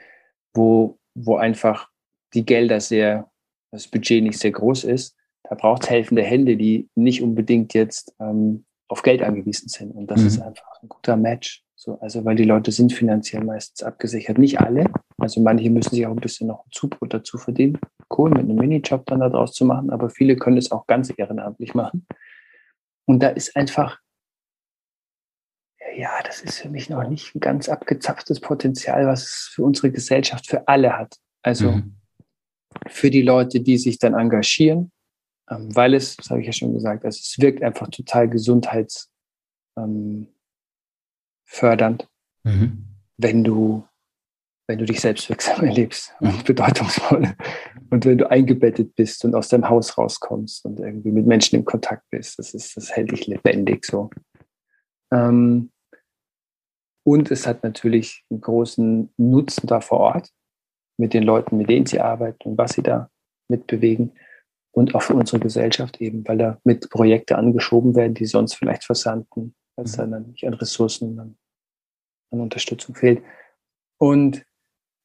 S1: wo, wo einfach die Gelder sehr, das Budget nicht sehr groß ist. Da braucht es helfende Hände, die nicht unbedingt jetzt ähm, auf Geld angewiesen sind. Und das mhm. ist einfach ein guter Match. So, also weil die Leute sind finanziell meistens abgesichert. Nicht alle. Also manche müssen sich auch ein bisschen noch ein Zubrot dazu verdienen. Cool, mit einem Minijob dann daraus zu machen, aber viele können es auch ganz ehrenamtlich machen. Und da ist einfach, ja, das ist für mich noch nicht ein ganz abgezapftes Potenzial, was es für unsere Gesellschaft für alle hat. Also mhm. für die Leute, die sich dann engagieren, ähm, weil es, das habe ich ja schon gesagt, also es wirkt einfach total gesundheitsfördernd, ähm, mhm. wenn du wenn du dich selbst wirksam erlebst und bedeutungsvoll und wenn du eingebettet bist und aus deinem Haus rauskommst und irgendwie mit Menschen in Kontakt bist, das ist, das hält dich lebendig so. Ähm, und es hat natürlich einen großen Nutzen da vor Ort mit den Leuten, mit denen sie arbeiten und was sie da mitbewegen und auch für unsere Gesellschaft eben, weil da mit Projekte angeschoben werden, die sonst vielleicht versanden, weil es mhm. dann nicht an Ressourcen, an, an Unterstützung fehlt. Und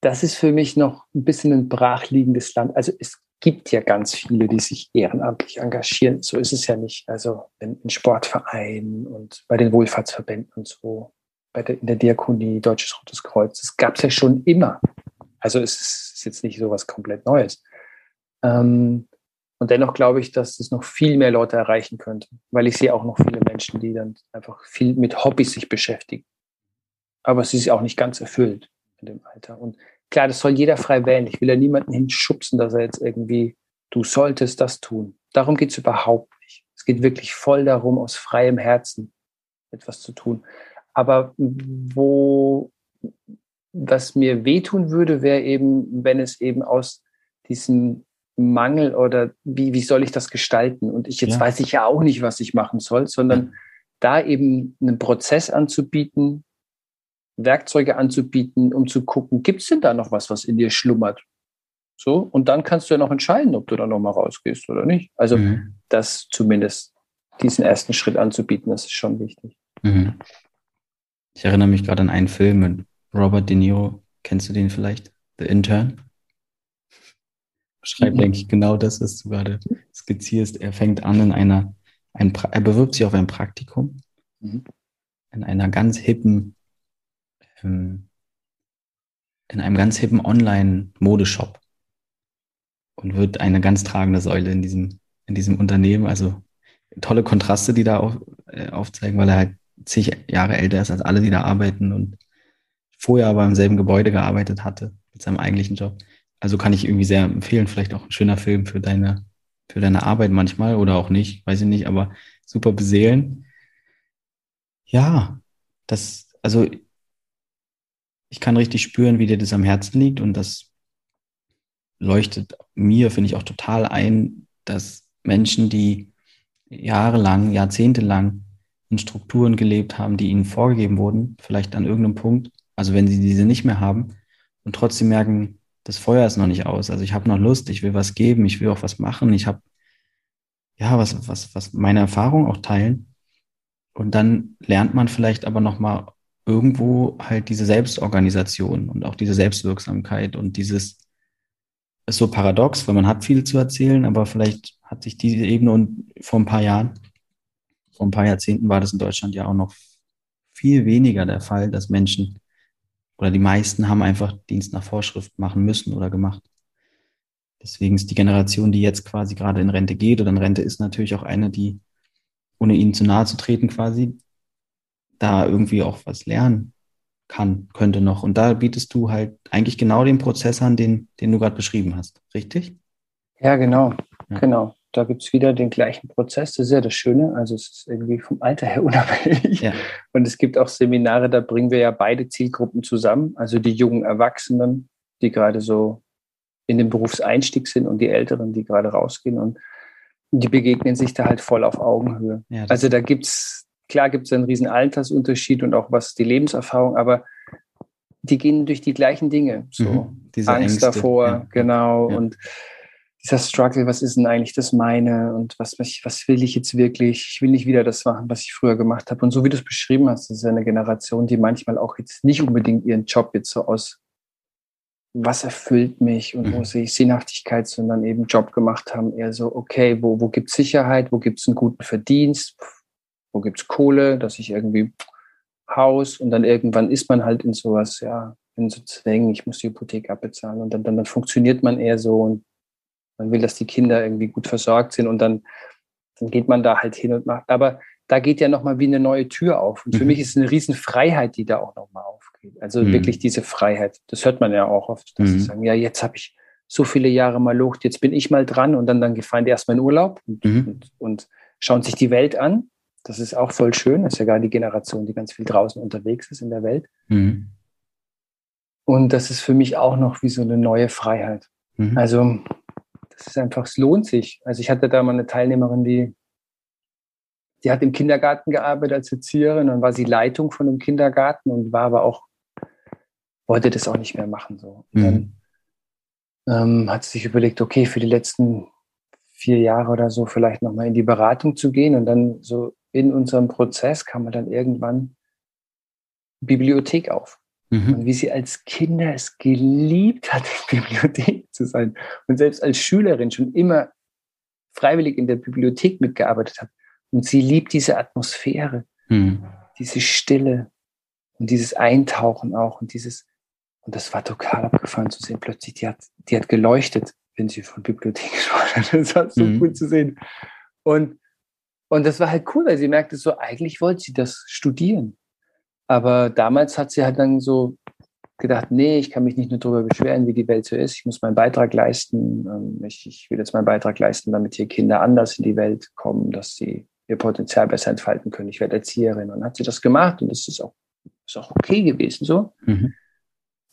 S1: das ist für mich noch ein bisschen ein brachliegendes Land. Also es gibt ja ganz viele, die sich ehrenamtlich engagieren. So ist es ja nicht. Also in, in Sportvereinen und bei den Wohlfahrtsverbänden und so, bei der, in der Diakonie, Deutsches Rotes Kreuz. Das gab es ja schon immer. Also es ist jetzt nicht so was komplett Neues. Ähm, Und dennoch glaube ich, dass es noch viel mehr Leute erreichen könnte, weil ich sehe auch noch viele Menschen, die dann einfach viel mit Hobbys sich beschäftigen. Aber es ist auch nicht ganz erfüllt in dem Alter. Und klar, das soll jeder frei wählen. Ich will ja niemanden hinschubsen, dass er jetzt irgendwie, du solltest das tun. Darum geht es überhaupt nicht. Es geht wirklich voll darum, aus freiem Herzen etwas zu tun. Aber wo, was mir wehtun würde, wäre eben, wenn es eben aus diesem Mangel oder wie, wie soll ich das gestalten? Und ich jetzt ja. weiß ich ja auch nicht, was ich machen soll, sondern ja. da eben einen Prozess anzubieten, Werkzeuge anzubieten, um zu gucken, gibt es denn da noch was, was in dir schlummert? So, und dann kannst du ja noch entscheiden, ob du da nochmal rausgehst oder nicht. Also mhm. das zumindest, diesen ersten Schritt anzubieten, das ist schon wichtig. Mhm.
S2: Ich erinnere mich gerade an einen Film mit Robert De Niro. Kennst du den vielleicht? The Intern? Schreibt, mhm. denke ich, genau das, was du gerade skizzierst. Er fängt an in einer, ein, er bewirbt sich auf ein Praktikum mhm. in einer ganz hippen ähm, in einem ganz hippen Online-Modeshop und wird eine ganz tragende Säule in diesem, in diesem Unternehmen. Also tolle Kontraste, die da auf, äh, aufzeigen, weil er halt zig Jahre älter ist als alle, die da arbeiten und vorher aber im selben Gebäude gearbeitet hatte mit seinem eigentlichen Job. Also kann ich irgendwie sehr empfehlen, vielleicht auch ein schöner Film für deine, für deine Arbeit manchmal oder auch nicht, weiß ich nicht, aber super beseelen. Ja, das, also ich kann richtig spüren, wie dir das am Herzen liegt und das leuchtet mir, finde ich, auch total ein, dass Menschen, die jahrelang, jahrzehntelang in Strukturen gelebt haben, die ihnen vorgegeben wurden, vielleicht an irgendeinem Punkt, also wenn sie diese nicht mehr haben und trotzdem merken, das Feuer ist noch nicht aus, also ich habe noch Lust, ich will was geben, ich will auch was machen, ich habe ja was, was, was meine Erfahrung auch teilen. Und dann lernt man vielleicht aber nochmal irgendwo halt diese Selbstorganisation und auch diese Selbstwirksamkeit und dieses ist so paradox, weil man hat viel zu erzählen, aber vielleicht hat sich diese Ebene und vor ein paar Jahren, vor ein paar Jahrzehnten war das in Deutschland ja auch noch viel weniger der Fall, dass Menschen oder die meisten haben einfach Dienst nach Vorschrift machen müssen oder gemacht. Deswegen ist die Generation, die jetzt quasi gerade in Rente geht oder in Rente ist, natürlich auch eine, die, ohne ihnen zu nahe zu treten quasi, da irgendwie auch was lernen kann, könnte noch. Und da bietest du halt eigentlich genau den Prozess an, den, den du gerade beschrieben hast, richtig?
S1: Ja, genau, ja. genau. Da gibt es wieder den gleichen Prozess. Das ist ja das Schöne. Also es ist irgendwie vom Alter her unabhängig. Ja. Und es gibt auch Seminare, da bringen wir ja beide Zielgruppen zusammen. Also die jungen Erwachsenen, die gerade so in den Berufseinstieg sind und die Älteren, die gerade rausgehen. Und die begegnen sich da halt voll auf Augenhöhe. Ja, also da gibt es Klar gibt es einen riesen Altersunterschied und auch was die Lebenserfahrung, aber die gehen durch die gleichen Dinge. So mhm, Angst Ängste, davor, ja. genau. Und dieser Struggle, was ist denn eigentlich das meine und was, was, was will ich jetzt wirklich? Ich will nicht wieder das machen, was ich früher gemacht habe. Und so wie du es beschrieben hast, das ist eine Generation, die manchmal auch jetzt nicht unbedingt ihren Job jetzt so aus was erfüllt mich und mhm. wo sehe ich Sinnhaftigkeit, sondern eben Job gemacht haben, eher so, okay, wo, wo gibt es Sicherheit, wo gibt es einen guten Verdienst, wo gibt's Kohle, dass ich irgendwie Haus und dann irgendwann ist man halt in sowas, ja, in so Zwängen, ich muss die Hypothek abbezahlen und dann, dann, dann funktioniert man eher so und man will, dass die Kinder irgendwie gut versorgt sind und dann, dann geht man da halt hin und macht. Aber da geht ja nochmal wie eine neue Tür auf. Und für mhm. mich ist es eine Riesenfreiheit, die da auch nochmal aufgeht. Also mhm. wirklich diese Freiheit. Das hört man ja auch oft, dass mhm. sie sagen, ja, jetzt habe ich so viele Jahre mal Lucht, jetzt bin ich mal dran und dann, dann fahren die erstmal in Urlaub und, mhm. und, und schauen sich die Welt an das ist auch voll schön. Das ist ja gerade die Generation, die ganz viel draußen unterwegs ist in der Welt. Mhm. Und das ist für mich auch noch wie so eine neue Freiheit. Mhm. Also, das ist einfach, es lohnt sich. Also, ich hatte da mal eine Teilnehmerin, die, die hat im Kindergarten gearbeitet als Erzieherin. Dann war sie Leitung von einem Kindergarten und war aber auch, wollte das auch nicht mehr machen. So. Mhm. Dann ähm, hat sie sich überlegt, okay, für die letzten vier Jahre oder so vielleicht nochmal in die Beratung zu gehen und dann so in unserem Prozess kam man dann irgendwann Bibliothek auf. Mhm. Und wie sie als Kinder es geliebt hat, in der Bibliothek zu sein. Und selbst als Schülerin schon immer freiwillig in der Bibliothek mitgearbeitet hat. Und sie liebt diese Atmosphäre, mhm. diese Stille und dieses Eintauchen auch und dieses, und das war total abgefahren zu sehen. Plötzlich, die hat, die hat geleuchtet. wenn sie von Bibliothek gesprochen hat. Das war so mhm. cool zu sehen. Und, und das war halt cool, weil sie merkte so, eigentlich wollte sie das studieren. Aber damals hat sie halt dann so gedacht, nee, ich kann mich nicht nur darüber beschweren, wie die Welt so ist. Ich muss meinen Beitrag leisten. Ähm, ich, ich will jetzt meinen Beitrag leisten, damit hier Kinder anders in die Welt kommen, dass sie ihr Potenzial besser entfalten können. Ich werde Erzieherin. Und dann hat sie das gemacht und das ist auch, ist auch okay gewesen so. Mhm.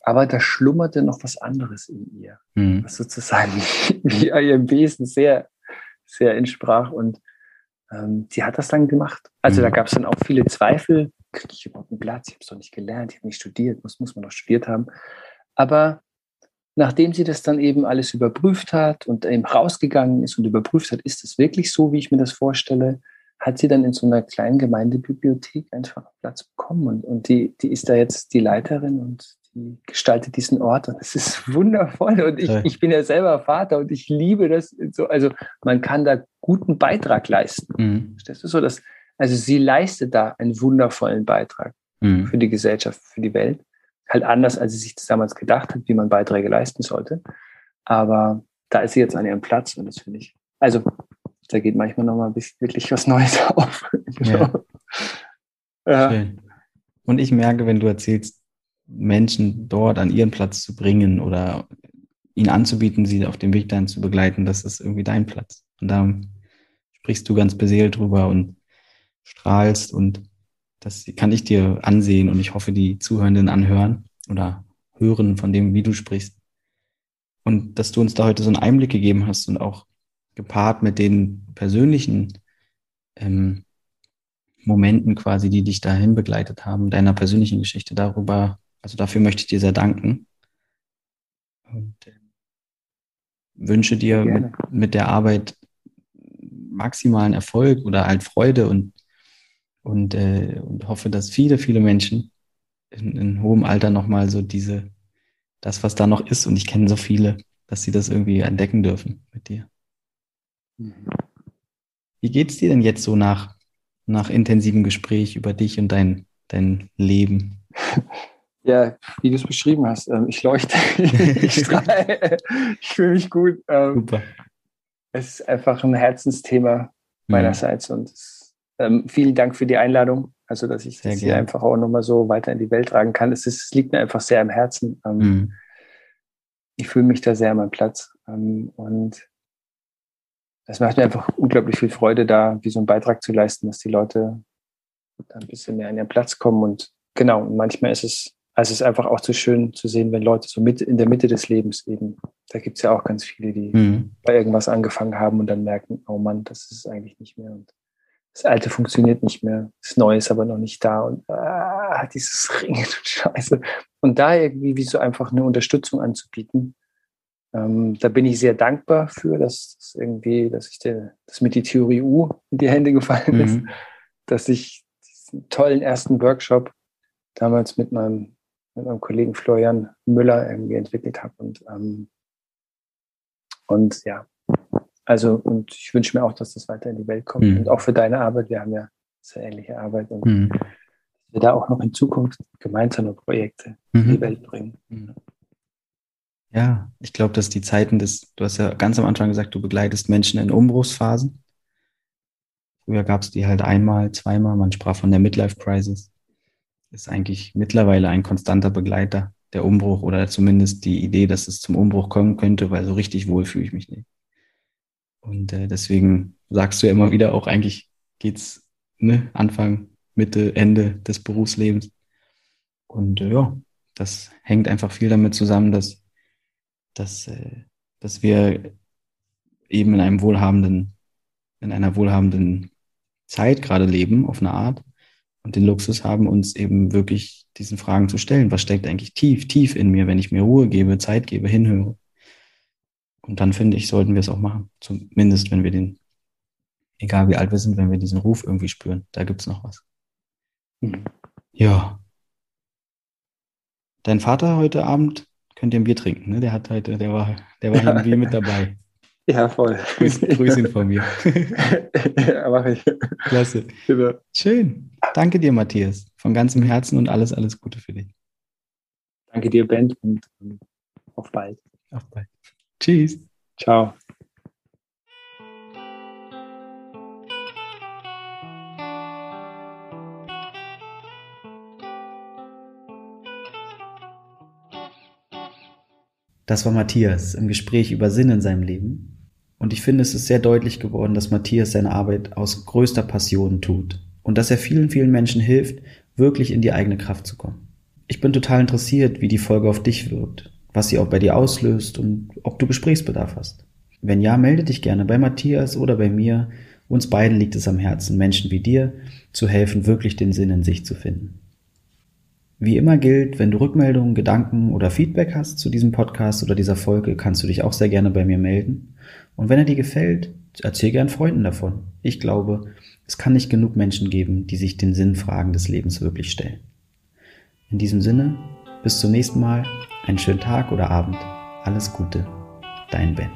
S1: Aber da schlummerte noch was anderes in ihr, mhm. was sozusagen wie ihrem Wesen sehr, sehr entsprach. Und ähm, sie hat das dann gemacht. Also mhm. da gab es dann auch viele Zweifel. Kriege ich überhaupt einen Platz? Ich habe es doch nicht gelernt, ich habe nicht studiert, muss, muss man doch studiert haben. Aber nachdem sie das dann eben alles überprüft hat und eben rausgegangen ist und überprüft hat, ist es wirklich so, wie ich mir das vorstelle, hat sie dann in so einer kleinen Gemeindebibliothek einfach Platz bekommen. Und, und die, die ist da jetzt die Leiterin und die gestaltet diesen Ort. Und es ist wundervoll. Und ich, ich bin ja selber Vater und ich liebe das so. Also man kann da guten Beitrag leisten. Mhm. Verstehst du so? Dass, also sie leistet da einen wundervollen Beitrag mhm. für die Gesellschaft, für die Welt. Halt anders, als sie sich das damals gedacht hat, wie man Beiträge leisten sollte. Aber da ist sie jetzt an ihrem Platz und das finde ich. Also da geht manchmal nochmal wirklich was Neues auf. genau.
S2: ja. Schön. Und ich merke, wenn du erzählst, Menschen dort an ihren Platz zu bringen oder ihnen anzubieten, sie auf dem Weg dahin zu begleiten, das ist irgendwie dein Platz. Und da sprichst du ganz beseelt drüber und strahlst und das kann ich dir ansehen und ich hoffe, die Zuhörenden anhören oder hören von dem, wie du sprichst. Und dass du uns da heute so einen Einblick gegeben hast und auch gepaart mit den persönlichen ähm, Momenten quasi, die dich dahin begleitet haben, deiner persönlichen Geschichte darüber. Also dafür möchte ich dir sehr danken. Und äh, wünsche dir mit, mit, der Arbeit maximalen Erfolg oder halt Freude und, und, äh, und hoffe, dass viele, viele Menschen in, in hohem Alter nochmal so diese, das, was da noch ist, und ich kenne so viele, dass sie das irgendwie entdecken dürfen mit dir. Wie geht es dir denn jetzt so nach, nach intensivem Gespräch über dich und dein, dein Leben?
S1: Ja, wie du es beschrieben hast, ähm, ich leuchte, ich strahle, ich fühle mich gut. Ähm, Super. Es ist einfach ein Herzensthema meinerseits und es, ähm, vielen Dank für die Einladung, also dass ich sehr das hier einfach auch nochmal so weiter in die Welt tragen kann. Es, ist, es liegt mir einfach sehr am Herzen. Mhm. Ich fühle mich da sehr an meinem Platz und es macht mir einfach unglaublich viel Freude, da wie so einen Beitrag zu leisten, dass die Leute ein bisschen mehr an ihren Platz kommen. Und genau, und manchmal ist es, also es ist einfach auch zu schön zu sehen, wenn Leute so mit in der Mitte des Lebens eben, da gibt es ja auch ganz viele, die mhm. bei irgendwas angefangen haben und dann merken, oh Mann, das ist eigentlich nicht mehr. Und das Alte funktioniert nicht mehr, das Neue ist aber noch nicht da und ah, dieses Ringen und Scheiße. Und da irgendwie wie so einfach eine Unterstützung anzubieten, ähm, da bin ich sehr dankbar für, dass, dass irgendwie, dass ich der, dass mir die Theorie U in die Hände gefallen mhm. ist, dass ich diesen tollen ersten Workshop damals mit meinem, mit meinem Kollegen Florian Müller irgendwie entwickelt habe und ähm, und ja, also und ich wünsche mir auch, dass das weiter in die Welt kommt mhm. und auch für deine Arbeit. Wir haben ja sehr ähnliche Arbeit und mhm. wir da auch noch in Zukunft gemeinsame Projekte in die mhm. Welt bringen. Mhm.
S2: Ja, ich glaube, dass die Zeiten des, du hast ja ganz am Anfang gesagt, du begleitest Menschen in Umbruchsphasen. Früher gab es die halt einmal, zweimal, man sprach von der Midlife Crisis. Ist eigentlich mittlerweile ein konstanter Begleiter, der Umbruch oder zumindest die Idee, dass es zum Umbruch kommen könnte, weil so richtig wohl fühle ich mich nicht. Und äh, deswegen sagst du ja immer wieder auch, eigentlich geht's ne, Anfang, Mitte, Ende des Berufslebens. Und äh, ja, das hängt einfach viel damit zusammen, dass dass, äh, dass wir eben in einem wohlhabenden, in einer wohlhabenden Zeit gerade leben, auf eine Art, und den Luxus haben, uns eben wirklich diesen Fragen zu stellen. Was steckt eigentlich tief, tief in mir, wenn ich mir Ruhe gebe, Zeit gebe, hinhöre? Und dann finde ich, sollten wir es auch machen. Zumindest, wenn wir den, egal wie alt wir sind, wenn wir diesen Ruf irgendwie spüren. Da gibt es noch was. Mhm. Ja. Dein Vater heute Abend könnt ihr ein Bier trinken. Ne? Der hat heute, der war, der war ja. irgendwie mit dabei.
S1: Ja, voll.
S2: Grüß, grüß ihn von mir. ja, mache ich. Klasse. Genau. Schön. Danke dir, Matthias. Von ganzem Herzen und alles, alles Gute für dich.
S1: Danke dir, Ben, und auf bald.
S2: Auf bald. Tschüss.
S1: Ciao.
S2: Das war Matthias im Gespräch über Sinn in seinem Leben. Und ich finde, es ist sehr deutlich geworden, dass Matthias seine Arbeit aus größter Passion tut und dass er vielen, vielen Menschen hilft, wirklich in die eigene Kraft zu kommen. Ich bin total interessiert, wie die Folge auf dich wirkt, was sie auch bei dir auslöst und ob du Gesprächsbedarf hast. Wenn ja, melde dich gerne bei Matthias oder bei mir. Uns beiden liegt es am Herzen, Menschen wie dir zu helfen, wirklich den Sinn in sich zu finden. Wie immer gilt, wenn du Rückmeldungen, Gedanken oder Feedback hast zu diesem Podcast oder dieser Folge, kannst du dich auch sehr gerne bei mir melden. Und wenn er dir gefällt, erzähl gern Freunden davon. Ich glaube, es kann nicht genug Menschen geben, die sich den Sinnfragen des Lebens wirklich stellen. In diesem Sinne, bis zum nächsten Mal, einen schönen Tag oder Abend. Alles Gute, dein Ben.